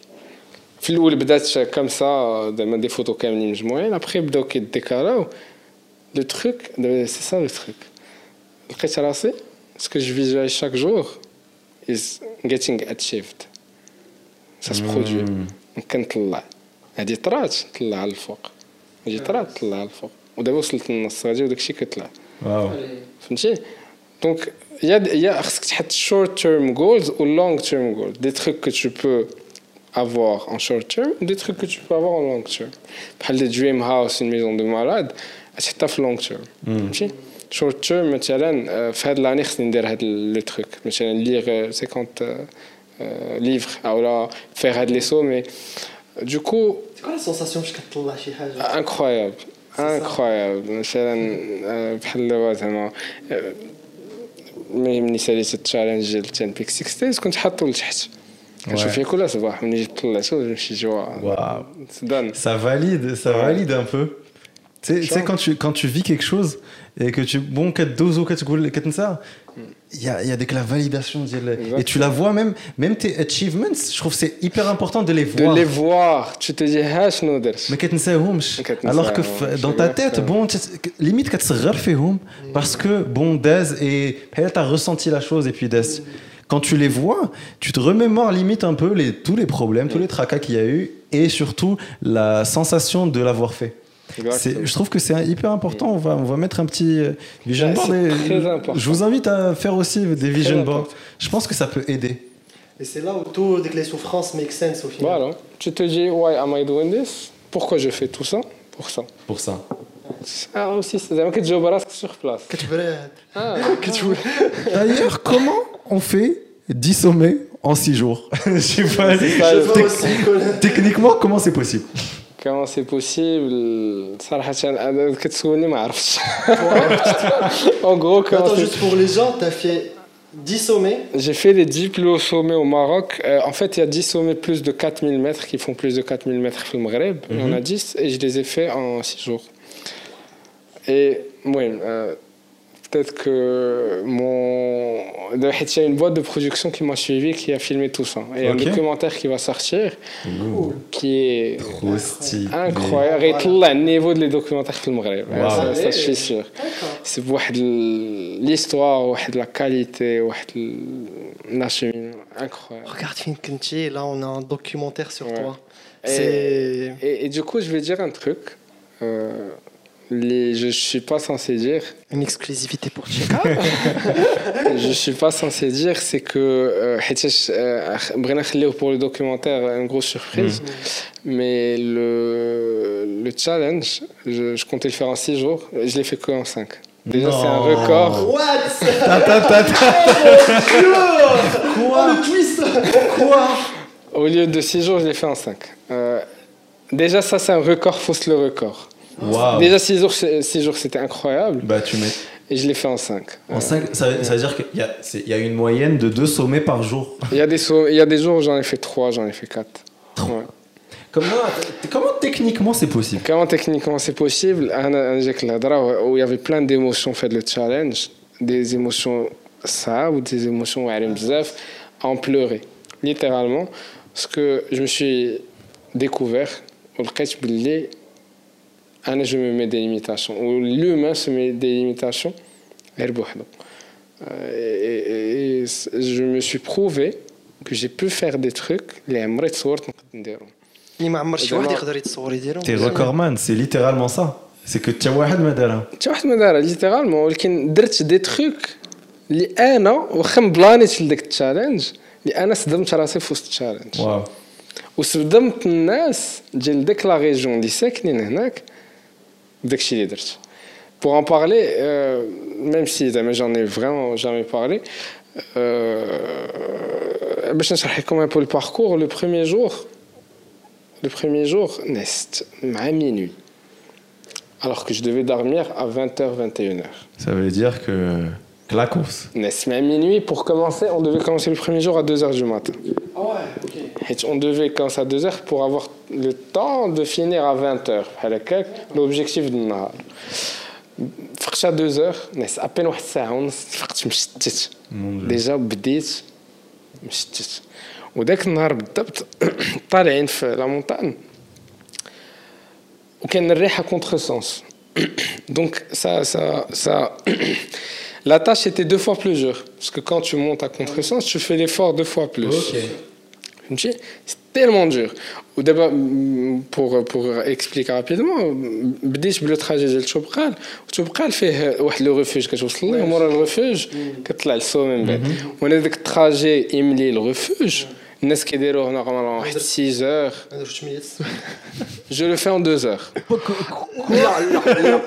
في الأول بدات كم سا زعما دي فوتو كاملين مجموعين ابخي بداو كيديكاراو لو تروك سي سا لو تروك لقيت راسي سكو جو فيزواليز شاك جور از getting achieved. سا سو برودوي كنطلع هادي طرات طلع على الفوق هادي طرات طلع على الفوق ودابا وصلت للنص غادي وداكشي كيطلع واو فهمتي دونك يا يا خصك تحط شورت تيرم جولز و لونغ تيرم جولز دي تروك كو تو بو avoir en short term des trucs que tu peux avoir en long term. Par le dream house, une maison de malade, c'est en long term. Mm. Short term, مثلا في هذه l'année خصني ندير هذا le truc. مثلا lire 50 livres ou là faire هاد les sauts mais du coup C'est quoi la sensation باش كتطلع شي حاجة incroyable incroyable مثلا بحال دابا زعما ملي ساليت التشالنج ديال 10 بيك 6 دايز كنت حاطو لتحت Ça valide, ça valide un peu. Tu sais- tu sais, quand tu, quand tu vis quelque chose et que tu. Bon, quest dozo, quest ça il y a, y a avec la validation et tu la vois même même tes achievements je trouve c'est hyper important de les voir. de les voir. Tu te dis hash mais tu oh, alors que dans ta tête bon limite tu te oh, parce que bon Daz et tu as ressenti la chose et puis Daz quand tu les vois tu te remémores limite un peu tous les problèmes tous les tracas qu'il y a eu et surtout la sensation de l'avoir fait je trouve que c'est hyper important. On va, mettre un petit euh, vision ouais, board. Je vous invite à faire aussi des vision boards. Je pense que ça peut aider. Et c'est là où toutes les souffrances make sense au final. Tu te dis, why am I doing this? Pourquoi je fais tout ça? Pour ça. Pour ça. Ah, aussi, c'est-à-dire que tu es sur place. Ah, D'ailleurs, comment on fait 10 sommets en 6 jours? Je sais pas. Pas techniquement, comment c'est possible? Comment c'est possible صراحة أنا كتسولني ما عرفتش. En gros, comment Attends, c'est- juste pour les gens, t'as fait 10 sommets. J'ai fait les 10 plus hauts sommets au Maroc. Euh, en fait, il y a 10 sommets plus de 4000 mètres qui font plus de 4000 mètres au Maghreb. Il y en a 10 et je les ai fait en 6 jours. Et oui, euh, peut-être que mon. Il y a une boîte de production qui m'a suivi, qui a filmé tout ça. Et okay. un documentaire qui va sortir, qui est. Incroyable. Et tout le niveau de les documentaires que Maghreb. Wow. Ça, ça, je suis sûr. C'est pour l'histoire, la qualité, pour l'acheminement. Incroyable. Regarde, Finkunti, là, on a un documentaire sur ouais. toi. Et, et, du coup, je vais dire un truc. Euh, les, je suis pas censé dire. Une exclusivité pour Cheka. je suis pas censé dire, c'est que Brenna euh, euh pour le documentaire une grosse surprise, mm. mais le, le challenge, je, je, comptais le faire en 6 jours, je l'ai fait que en 5. Déjà, c'est un record. What? Ta, ta, ta, oh, Quoi? Oh, le twist Quoi Au lieu de 6 jours, je l'ai fait en 5. Euh, déjà, ça, c'est un record, fausse le record. Déjà, 6 jours, six jours c'était incroyable. Bah, tu mets. Et je l'ai fait en 5. En 5, ça, veut dire qu'il y, y a, une moyenne de 2 sommets par jour. Il y a des, so il y a des jours où j'en ai fait 3, j'en ai fait 4. Ouais. Comment, comment techniquement c'est possible? Comment techniquement c'est possible? Où il y avait plein d'émotions fait le challenge, des émotions ça ou des émotions en pleurer, littéralement. Parce que je me suis découvert, au باللي انا je me mets des limitations ou l'humain se met des limitations غير بوحدو Euh, et, et- et je me suis prouvé que j'ai pu faire des trucs اللي عمري تصورت نقدر نديرهم اللي ما عمر شي واحد زعما- يقدر يتصور يديرهم T'es recordman, c'est littéralement ça. C'est que tu واحد ما دارها. حتى واحد ما دارها ليترالمون ولكن درت دي تخوك اللي انا واخا مبلانيت لديك التشالنج اللي انا صدمت راسي في وسط التشالنج Waouh. وصدمت الناس ديال ديك لا ريجيون اللي ساكنين هناك بداكشي اللي درت Pour en parler, euh, même si زعما j'en ai vraiment jamais parlé, euh, باش نشرح لكم un peu le parcours, le premier jour, le premier jour, نست مع minuit. Alors que je devais dormir à 20h, 21h. Ça veut dire que. Clacos. نست مع minuit, pour commencer, on devait commencer le premier jour à 2h du matin. Ah ouais, ok. حيت on devait commencer à 2h pour avoir le temps de finir à 20h. بحال هكاك l'objectif du النهار. فقت à 2h, نعس ابين واحد الساعة ونص فقت مشتت. Mon Dieu. ديجا بديت مشتت. وذاك النهار بالضبط طالعين في لا مونتان وكان الريحة كونتر سونس. Donc ça, ça, ça, la tâche était deux fois plus dure. Parce que quand tu montes à contresens, tu fais l'effort deux fois plus. فهمتي C'est tellement dur. ودابا م- pour pour expliquer rapidement بديت بلو تراجي ديال توبقال وتوبقال فيه واحد لو ريفوج كتوصل ليه ومورا الريفوج كتطلع للسوق من بعد وانا داك التراجي يملي الريفوج الناس كيديروه نورمالمون واحد 6 heures ما درتش ميت je le fais en 2 heures لا لا لا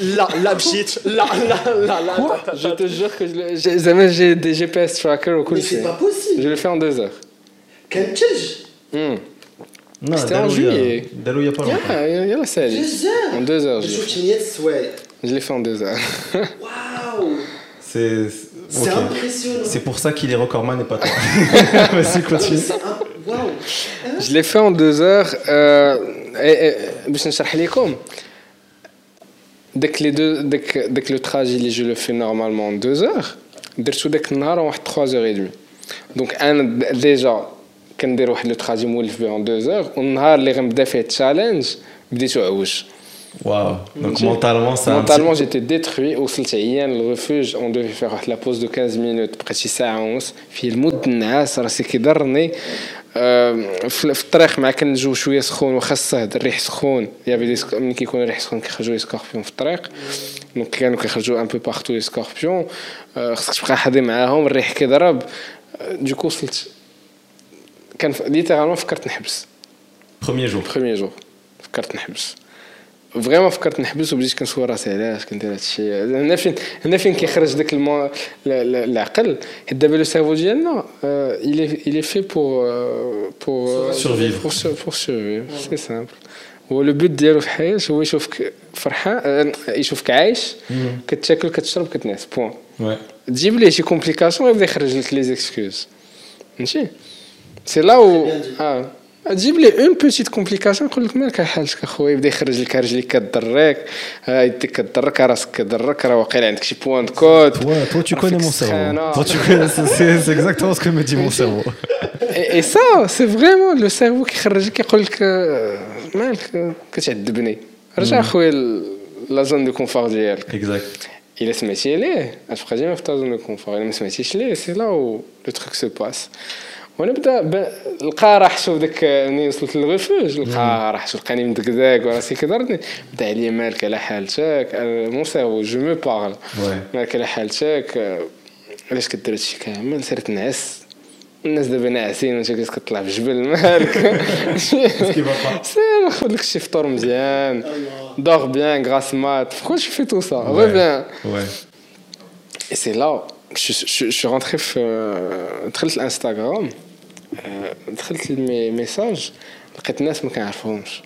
لا لا مشيت لا لا لا لا je te jure que je le- j'ai زعما j'ai des GPS tracker وكل Mais c'est شيء pas possible je le fais en 2 heures كان تلج Hmm. Non, C'était en Dalou, il y a- juillet. Dalou, il y a pas longtemps. يلا يلا سالي جزاف en 2 heures je l'ai شوف fait. شنيات السوايع je l'ai fait en 2 heures واو C'est. C'est ok. impressionnant. C'est pour ça qu'il est recordman et pas toi. Vas-y, continue. C'est un- Waouh Je l'ai fait en deux heures. Euh, et- et- باش نشرح لكم dès que les deux dès que, dès que le trajet je le fais normalement en deux heures درتو داك النهار واحد 3 heures et demie donc انا ديجا كندير واحد لو تراجي مولف به en 2 heures والنهار اللي غنبدا فيه التشالنج بديتو عوج Waouh. Donc mentalement, ça. Mentalement, j'étais détruit. وصلت عيان للريفوج اون دوفي فيغ واحد لابوز دو 15 مينوت بقيت شي ساعه ونص فيه المود النعاس راسي كيضرني آه، في في الطريق مع كان الجو شويه سخون واخا الصهد الريح سخون يا دي سك- ملي كيكون الريح سخون كيخرجوا لي سكوربيون في الطريق دونك كانوا كيخرجوا ان بو بارتو لي سكوربيون آه، خصك تبقى حاضي معاهم الريح كيضرب آه، دوكو وصلت كان ليترالمون فكرت نحبس Premier jour. بروميير جور فكرت نحبس فريمون فكرت نحبس وبديت كنسول راسي علاش كندير هادشي هنا فين هنا فين كيخرج داك المو... ل- ل- العقل؟ حيت دابا لو سيرفو ديالنا الي الي في بور بور Survivre. بور بور سورفيف سي سامبل هو لو بوت ديالو في الحياة هو يشوفك فرحان آه، يشوفك عايش كتاكل كتشرب كتنعس. بوان. تجيب ليه شي كومبليكاسيون يبدا يخرج لك لي زيكسكوز فهمتي؟ سي لا و آه. تجيب لي اون بوتيت كومبليكاسيون يقول لك مالك حالتك اخويا يبدا يخرج لك رجليك كضرك يديك كضرك راسك كضرك راه واقيلا عندك شي بوان دو كوت تو تو كوني مون سيرفو تو تو كوني سي اكزاكتومون سكو مي دي مون سيرفو اي سا سي فريمون لو سيرفو كيخرج لك يقول لك مالك كتعذبني رجع اخويا لا زون دو كونفور ديالك اكزاكت الا سمعتي ليه غتبقى ديما في تا زون دو كونفور الا ما سمعتيش ليه سي لا لو تخيك سو باس ونبدأ لقى شوف ذاك ملي وصلت للغفوج لقى شوف لقاني مدكداك وراسي كدرتني بدا عليا مالك على حالتك أه، مون جو مو باغل مالك على حالتك أه، علاش كدير هادشي كامل؟ سير نعس. الناس دابا ناعسين وانت كتطلع في الجبل مالك. سير خذ لك شي فطور مزيان. دور بيان غراس مات. كلشي شي في تو سا. ريفيان سي لا je suis rentré, euh, très l'Instagram. دخلت لي ميساج لقيت ناس ما كنعرفهمش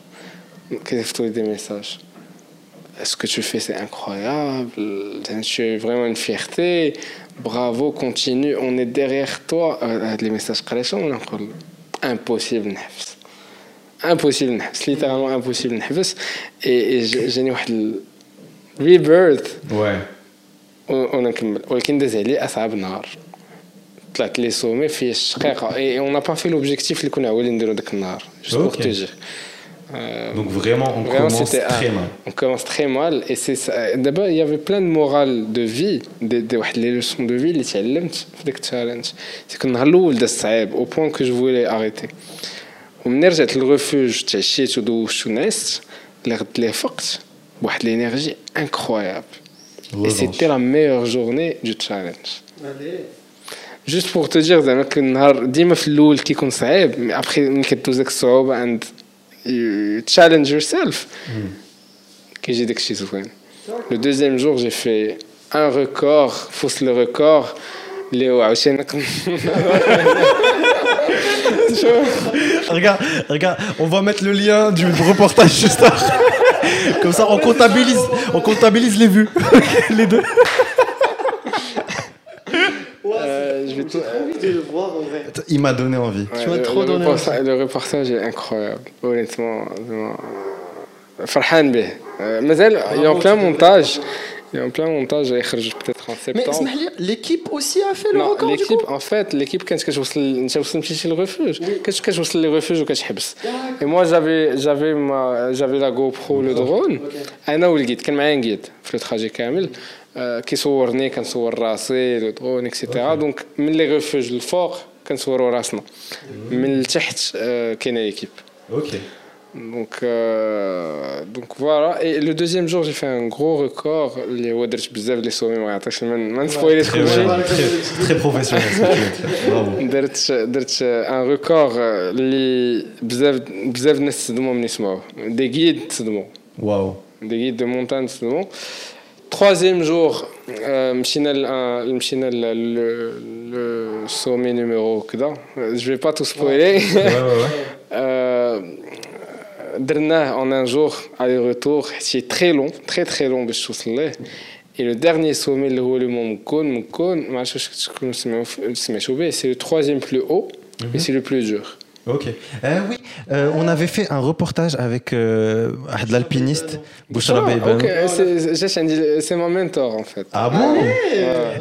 كيصيفطوا لي دي ميساج ce que tu fais c'est incroyable tu es vraiment une fierté bravo continue on est derrière toi آه، هاد لي ميساج قريتهم وانا نقول impossible نحبس impossible نحبس littéralement impossible نحبس et, et ج- جاني واحد ال- rebirth Ouais. ونكمل ولكن داز عليه اصعب نهار طلعت لي سومي فيه الشقيقه اي اون با في لوبجيكتيف اللي كنا عاولين نديرو داك النهار جوست بور Ok. تو دير Donc vraiment, on Vraiment, commence c'était très un- mal. On commence très mal et c'est ça. D'abord, il y avait plein de morale de vie, des, des, واحد les leçons de vie اللي تعلمت في داك التشالنج. سي كو النهار الاول داز صعيب او بوان كو جو فولي اريتي. ومني رجعت للريفوج تعشيت ودوشت ونعست اللي غد لي فقت بواحد لينيرجي انكرويابل. Et Revanche. c'était la meilleure journée du challenge. Juste pour te dire زعما كل النهار ديما في الاول كيكون صعيب مي ابخي ملي كدوز ديك الصعوبه and you challenge yourself كيجي داك الشيء زوين لو دوزيام جور جي في ان ريكور فوز لو ريكور اللي هو عاوتاني Regarde, regarde, on va mettre le lien du reportage juste après. Comme ça, on comptabilise, on comptabilise les vues. les deux. Euh, je envie de le voir en vrai. Il m'a donné envie. Tu m'as trop le donné envie. Le reportage est incroyable. Honnêtement, Farhan B. Euh, Mazel, ah, il est en plein montage. Il est en plein montage, peut-être en septembre. Mais l'équipe aussi a fait le record l'équipe, En fait, l'équipe, quand je suis chez le refuge, quand je suis le refuge, quand je Et moi, j'avais, la GoPro, le drone, un ou le guide, quand un guide, le trajet Kamel. كي صورني كنصور راسي لوطون اكسيتيرا دونك من لي ريفوج الفوق كنصوروا راسنا. من التحت كاينة ايكيب أوكي دونك دونك فوالا لو دوزيام جور جي في ان غرو ريكور اللي هو درت بزاف لي سومي ما يعطيش من ما نسبويليش كل شيء تري بروفيسيونيل درت درت ان ريكور اللي بزاف بزاف ناس تصدموا من يسمعوا دي غيد تصدموا واو دي غيد دو مونتان تصدموا troisième jour, euh, le sommet numéro euh, Je vais pas tout spoiler. Euh, dernier en un jour, aller-retour, c'est très long, très très long de Chousselet. Et le dernier sommet, le Mont Mkon, c'est le troisième plus haut, mais mhm. c'est le plus dur. Ok. Euh, oui, euh, on avait fait un reportage avec euh, l'alpiniste Bouchara oh, ben. Ok, c'est mon mentor en fait. Ah bon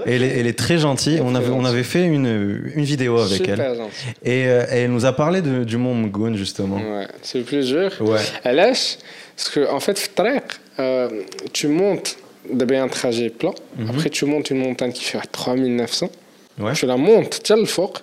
elle est, elle, est, très gentille. On avait, fait une, vidéo avec Super elle. Euh, et, elle nous a parlé du mont Mgoun justement. Ouais, c'est le plus dur. Ouais. Elle lâche, parce qu'en en fait, euh, tu montes d'abord un trajet plat, mhm. après tu montes une montagne qui fait 3900. Ouais. Tu la montes, tu as le fort.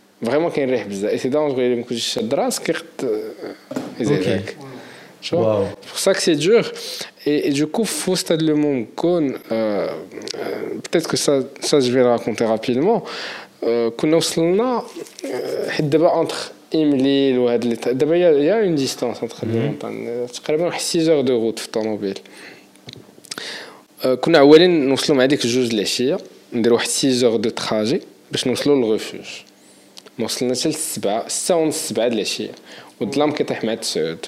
فريمون كاين الريح بزاف اي سي دونجرو الا ما كنتش شاد راسك يقد يزيدك Tu vois Waouh. C'est pour ça que c'est dur. Et, et du coup, faux stade le monde Cône, euh, euh, peut-être que ça, ça, je vais le raconter rapidement. Euh, كنا وصلنا euh, حيت دابا entre إمليل وهاد لي دابا il y a- il y a une distance entre les montagnes تقريبا واحد 6 heures de route في الطوموبيل آه، كنا عوالين نوصلوا مع ديك الجوج العشيه نديروا واحد 6 heures de trajet باش نوصلوا للريفوج ما وصلنا حتى للسبعة ستة ونص سبعة د العشية والظلام كيطيح مع التسعود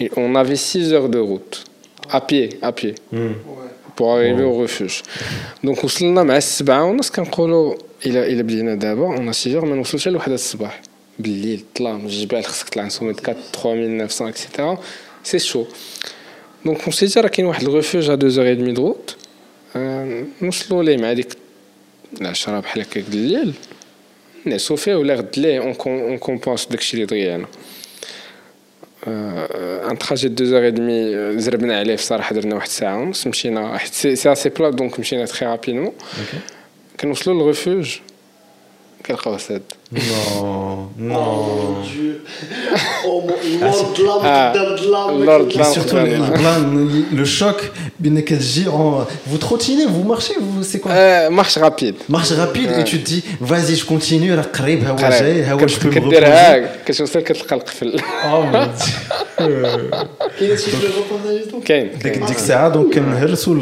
Et on avait 6 heures de route à pied à pied pour arriver au refuge donc وصلنا مع السبعة ونص كنقولوا إلا إلا بدينا دابا on a 6 heures ما نوصلوش حتى لوحدة الصباح بالليل الظلام الجبال خصك تطلع نسومي 4 3900 etc c'est chaud donc on s'est dit راه كاين واحد الريفوج à 2h30 de route آه، نوصلوا ليه مع ديك العشرة بحال هكاك د الليل Sauf que l'air de l'est on comp on compense de quelque. Un trajet de deux heures et demie, euh, c'est assez plat donc on très rapidement. Quand le refuge. Non, non. Oh mon dieu. Oh mon ah, surtout le, choc, vous trottinez, vous marchez, c'est quoi? Marche rapide. Marche rapide et tu te dis, vas-y, je continue, je me. Oh mon dieu. كاين ديك ديك الساعه دونك كنهرسوا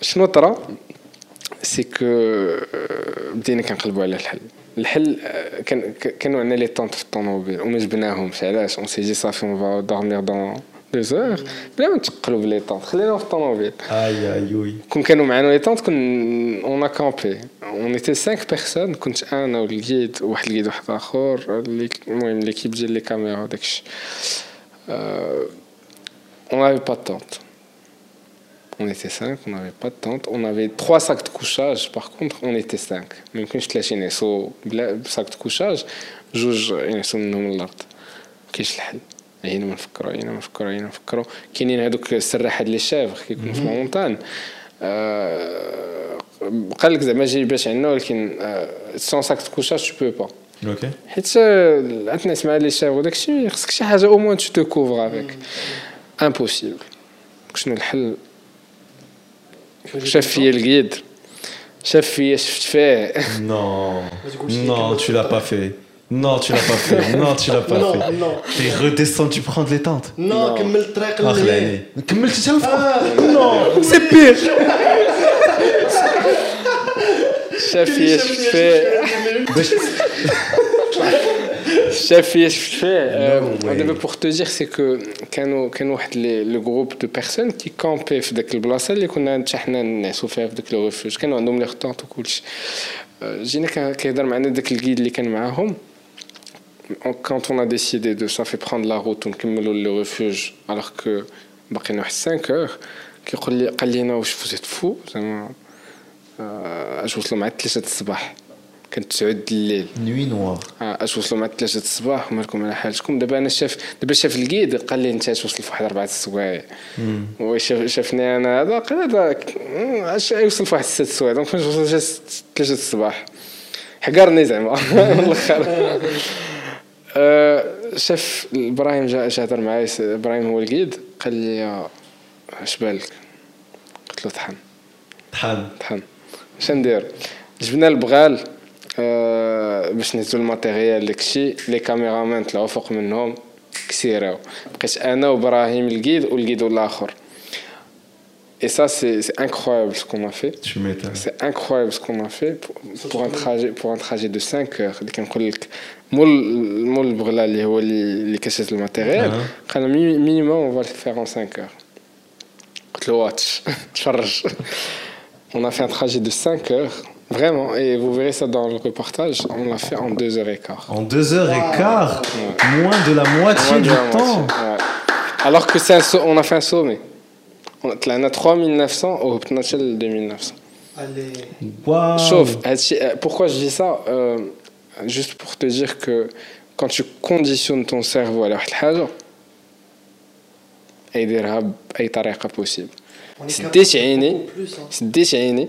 شنو طرا؟ سي كو بدينا كنقلبوا على الحل. الحل كان كانوا عندنا لي طونط في الطوموبيل وما جبناهمش علاش؟ اون سي جي صافي اون فا دورمير دون دو زور بلا ما نتقلوا بلي طونط خليناهم في الطوموبيل. أي أي وي كون كانوا معنا لي طونط كن اون ا كامبي اون ايتي 5 بيرسون كنت أنا والجيد وواحد الجيد واحد آخر اللي المهم ليكيب ديال لي كاميرا وداكشي n'avait pas de tente. On était cinq, on n'avait pas de tente. On avait trois sacs de couchage, par contre, on était cinq. même كنت ثلاثين يسو بلا sac de couchage جوج ينعسو منهم الارض كاينش الحل عينا ما نفكروا عينا ما نفكروا عينا ما نفكروا كاينين هذوك السراحات لي شافغ كيكونوا في المونتان آه، قال لك زعما جاي باش عندنا ولكن سون ساك دو كوشاج تو بو با اوكي حيت آه، عندنا مع لي شاف وداكشي خصك شي حاجه او موان تو تو كوفر افيك امبوسيبل شنو الحل شاف فيا القيد شاف فيا شفت فيه Non, non, tu l'as pas fait. Non, tu l'as pas fait. Non, tu l'as pas Non, fait. non. T'es redescendu prendre les tentes. نو كمل الطريق Ah, اللي خلاني. كملت حتى الفوق. نو C'est pire. شاف فيا دابا بوغ تو دير سي كو كانوا كانوا واحد لو جروب دو بيرسون كي كامبي في داك البلاصه اللي كنا حتى حنا نعسو فيها في داك لو ريفوج كانوا عندهم لي خطوط وكلشي جينا كيهضر معنا داك الكيد اللي كان معاهم quand on a décidé de ça fait prendre la route ونكملوا لو ريفوج alors que باقينا واحد 5 heures كيقول لي قال لينا واش فوزيت فو زعما اش وصلوا مع 3 الصباح كانت 9 الليل. Nuit noire. آه، اش وصلوا مع 3 الصباح ومالكم على حالكم. دابا أنا شاف دابا شاف القيد قال لي أنت اش وصل في واحد 4 السوايع وشاف شافني أنا هذا قال هذا اش يوصل في واحد 6 السوايع دونك فاش وصل جا 3 الصباح. حقرني زعما. الأخر. آه، شاف إبراهيم جا جا هضر معايا. إبراهيم هو القيد. قال لي آه، اش بالك؟ قلت له طحن. طحن. طحن. اش ندير؟ جبنا البغال. باش نهزو الماتيريال داكشي لي كاميرامان طلعوا فوق منهم كسيراو بقيت انا وابراهيم الجيد والجيد الاخر Et ça, c'est c'est incroyable ce qu'on a fait. Tu m'étonnes. C'est incroyable ce qu'on a fait pour, pour un trajet pour un trajet de 5 heures اللي كنقول لك مول مول البغلا اللي هو اللي اللي كيشد الماتيريال أها. قال مينيموم on va le faire en 5 heures قلت له واتش تفرج on a fait un trajet de 5 heures Vraiment, et vous verrez ça dans le reportage, on l'a fait en 2h15. En 2h15. Moins de la moitié moins du la temps? moitié. Ouais. Alors que un so on a fait un sommet. On a 3900 au Pnachel 2900. Allez. Wow. Sauf, eh, eh, pourquoi je dis ça? Euh, Juste pour te dire que quand tu conditionnes ton cerveau à la chose, il y a des possible. C'est déchaîné. C'est déchaîné.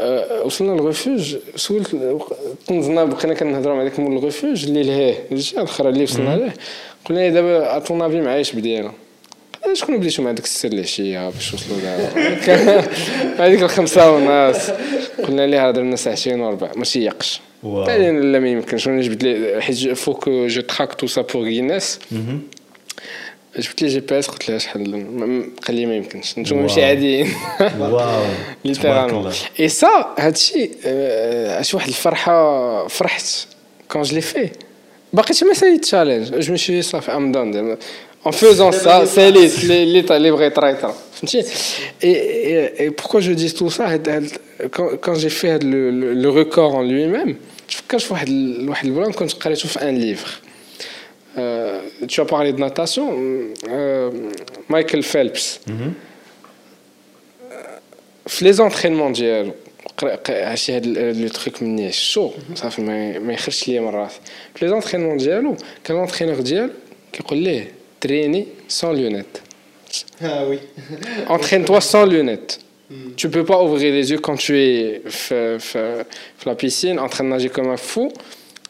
آه، وصلنا للريفوج سولت تنزلنا بقينا كنهضروا مع داك مول الريفوج اللي لهيه. الجهه الاخرى اللي وصلنا ليه. قلنا له دابا اطون افي معايا اش بدينا. قال شكون بديتو مع داك السر العشيه باش وصلوا دابا هذيك الخمسة ونص قلنا ليه هضرنا ساعتين وربع. ما سيقش واو. لا ما يمكنش. وأنا جبت حيت فوك جو تراك تو سا بور غينيس. Mhm. جبت لي جي بي اس قلت له شحال قال لي ما يمكنش نتوما ماشي واو. عاديين Waouh. ليترالمون. اي سا هادشي آه، شي واحد الفرحه فرحت كون جو لي في باقي ما ساي تشالنج جو مشي صافي ام دون En faisant ça, c'est les, les, les, les vrais traitants. Et, et, et pourquoi je dis tout ça Quand, quand j'ai fait le, le, le record en lui-même, quand je vois le blanc, quand je قريته un livre. Euh, tu as parlé de natation, euh, Michael Phelps. في لي زونترينمون ديالو هادشي هاد لو تخيك مني شو صافي ما ما يخرجش ليا من راسي في لي زونترينمون ديالو كان لونترينور ديالو كيقول ليه تريني سون لونيت Ah oui. entraîne-toi sans lunettes tu peux pas ouvrir les yeux quand tu es في في في la piscine en train de nager comme un fou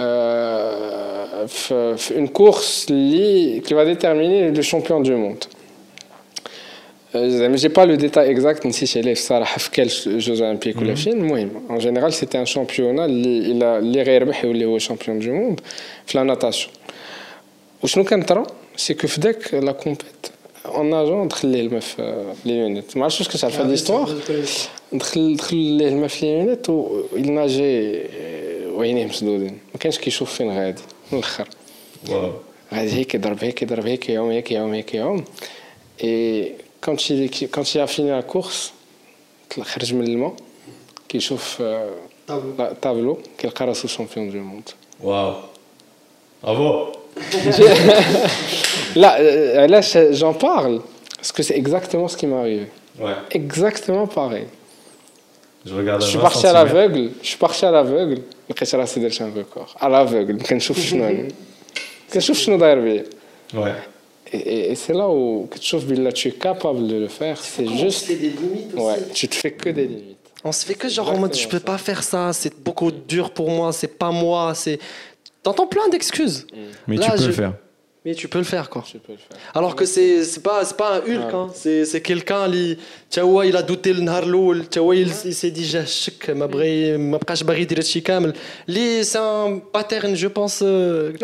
Euh, une course qui va déterminer le champion du monde. Euh, je n'ai pas le détail exact ni si chez les quels Jeux Olympiques ou la Chine. En général, c'était un championnat il a les champion du monde, la natation. Ce que nous c'est que la compète, en nageant, euh, entre les meufs, les lunettes. Je sais que ça fait l'histoire. Entre les meufs, les lunettes, il nageait. الماء في لي يونيت ويل ناجي وعينيه مسدودين ما كانش كيشوف فين غادي من الاخر Waouh. غادي هيك يضرب هيك يضرب هيك يعوم هيك يعوم هيك يعوم اي quand il quand il a fini la course طلع خرج من الماء كيشوف آه، لا، تابلو كيلقى راسو شامبيون دو موند Waouh. Bravo. لا euh, علاش j'en parle parce que c'est exactement ce qui m'est arrivé Ouais. exactement pareil Je regarde à je suis 20 parti à centimètres. l'aveugle je suis parti à l'aveugle لقيت راسي درت ان ريكور à l'aveugle ما كنشوف شنو كنشوف شنو داير بيا Ouais. Et, et- et c'est là où que tu là, tu es capable de le faire. C'est juste. des limites Ouais, tu te fais que des limites. On se fait que genre en mode je peux pas faire ça, c'est beaucoup dur pour moi, c'est pas moi, c'est. T'entends plein d'excuses. Mais Là, tu peux je- le faire. Mais tu peux le faire quoi. Tu peux le faire. Alors que c'est c'est pas c'est pas un Hulk hein. c'est c'est quelqu'un qui تا هو il a douté le نهار الاول تا هو il, il s'est dit جاه الشك ما بغي ما بقاش باغي يدير هادشي كامل لي سي ان باترن جو بونس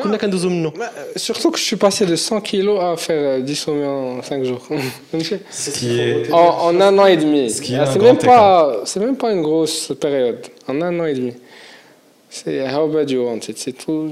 كنا كندوزو منه Euh, Surtout que je suis passé de 100 kilos à faire euh, 10 sommets en 5 jours. Ce qui est. en, en un an et demi. Ce qui est Ah, un C'est grand même, pas, c'est même pas une grosse période. En un an et demi. C'est how bad you want it. C'est tout.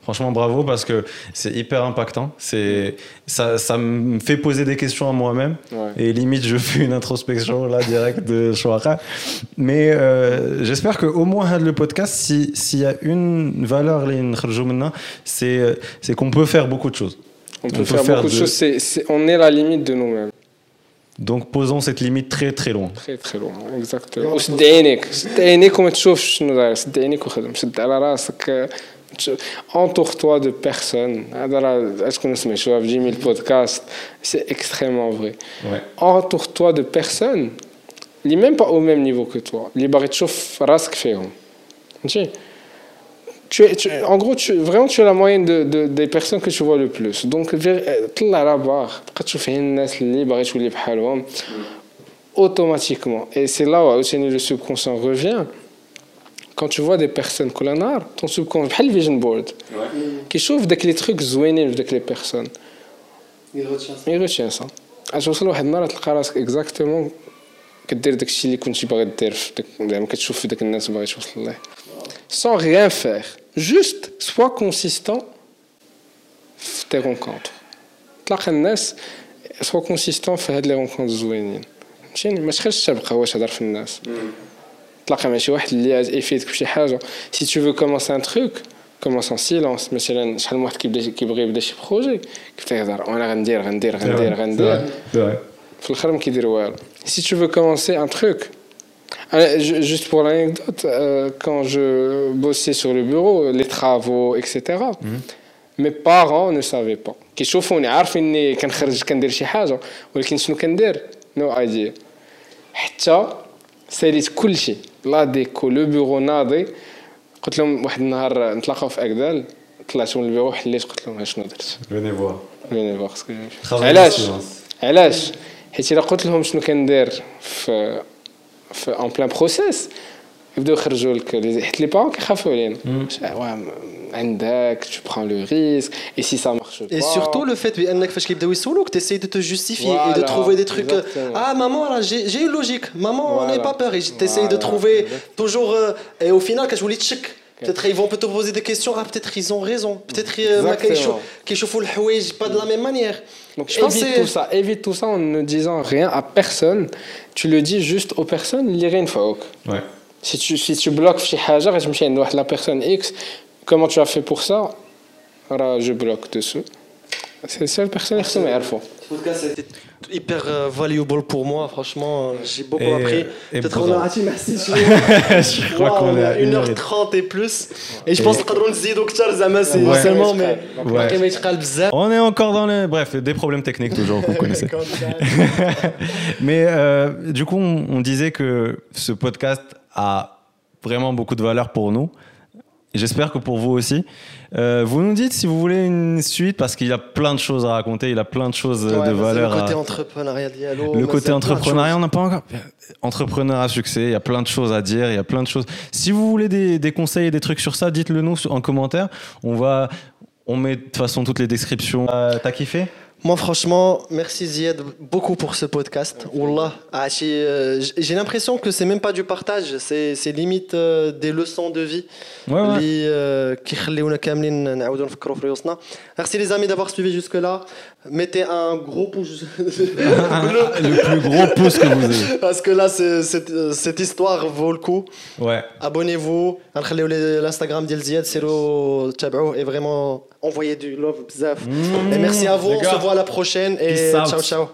verra la difficulté, c'est sûr. Bravo, franchement bravo. Franchement bravo parce que c'est hyper impactant. C'est ça, ça me fait poser des questions à moi-même Ouais. et limite je fais une introspection là direct de Chouara. Mais euh, j'espère que au moins le podcast, si s'il y a une valeur les نخرجوا منها, c'est c'est qu'on peut faire beaucoup de choses. On peut faire beaucoup de choses, c'est- c'est- on est la limite de nous-mêmes. Donc posons cette limite très très loin. Très très loin, exactement. وسد عينيك سد عينيك وما تشوفش شنو داير سد عينيك وخدم شد على راسك entoure-toi de personnes. Ah, est-ce qu'on se met sur 10 000 podcasts C'est extrêmement vrai. Ouais. Entoure-toi de personnes, les même pas au même niveau que toi. Les hein. tu es, tu, en gros, tu, vraiment, tu es la moyenne de, de, des personnes que tu vois le plus. Donc, euh, la barre, quand tu fais une automatiquement. Et c'est là où le subconscient revient Quand tu vois des personnes كل نهار ton subconscient بحال الفيجن بورد كيشوف داك لي تروك زوينين في داك لي بيرسون مي روتيان سا توصل واحد النهار تلقى راسك اكزاكتومون كدير داكشي اللي كنتي باغي دير في داك زعما كتشوف في داك الناس باغي توصل ليه sans rien faire juste sois consistant في tes rencontres تلاقى الناس sois consistant في هاد لي رونكونت زوينين فهمتيني ما تخرجش تبقى هو تهضر في الناس تلاقى مع شي واحد اللي يفيدك بشي حاجه سي تو فو كومونسي ان تروك كومونس ان سيلونس مثلا شحال من واحد كيبدا كيبغي يبدا شي بروجي كيبدا يهضر وانا غندير غندير غندير غندير C'est vrai. في الاخر ما كيدير والو si tu veux commencer un truc Euh, ju- juste pour l'anecdote euh, quand je bossais sur le bureau les travaux etc mes parents ne savaient pas كيشوفوني عارفيني كنخرج كندير شي حاجه ولكن شنو كندير نو ايديا حتى ساليت كل شيء لا ديكو لو بيرو ناضي قلت لهم واحد النهار نتلاقاو في أكدال طلعت من البيرو حليت قلت لهم شنو درت. فيني فواغ سكو جو في. Travailler علاش. علاش حيت إلا قلت لهم شنو كندير في في اون بلان بروسيس يبداو يخرجوا لك حيت لي بارون كيخافوا علينا tu prends le risque, et si ça marche pas. Et surtout le fait que tu essayes de te justifier et de trouver des trucs. Ah, maman, j'ai une logique. Maman, on n'est pas peur. Et tu voilà. de trouver toujours. Euh, et au final, quand je voulais check. Peut-être ils vont te poser des questions, ah, peut-être ils ont raison, peut-être qu'ils font le pas de la même manière. Donc, je évite tout ça, évite tout ça en ne disant rien à personne. Tu le dis juste aux personnes, lire une fois. Si tu, si tu bloques chez Hajar et je me la personne X, Comment tu as fait pour ça? Je bloque dessus. C'est la seule personne qui me En tout cas, c'était hyper euh, valuable pour moi, franchement. Euh, j'ai beaucoup appris. Peut-être qu'on a. Ah, merci, je crois qu'on est à 1h30 et plus. Et je pense que nous c'est seulement, mais. On est encore dans les. Bref, des problèmes techniques toujours, vous connaissez. mais euh, du coup, on disait que ce podcast a vraiment beaucoup de valeur pour nous. J'espère que pour vous aussi. Euh, vous nous dites si vous voulez une suite parce qu'il y a plein de choses à raconter, il y a plein de choses Ouais, de valeur. Le côté à- entrepreneuriat dialogue. Le côté entrepreneuriat, on n'a pas encore. Entrepreneur à succès, il y a plein de choses à dire, il y a plein de choses. Si vous voulez des, des conseils et des trucs sur ça, dites-le nous en commentaire. On va. On met de toute façon toutes les descriptions. Euh, T'as kiffé? Moi, franchement, merci Zied beaucoup pour ce podcast. Wallah, ah, euh, j'ai l'impression que c'est même pas du partage, c'est limite euh, des leçons de vie. Euh, merci les amis d'avoir suivi jusque-là mettez un gros pouce. le... plus gros pouce que vous avez. Parce que là, cette, cette histoire vaut le coup. Ouais. Abonnez-vous. L'Instagram d'Elziad, c'est le et vraiment envoyez du love. Et merci à vous. On se voit à la prochaine. Et ciao, ciao.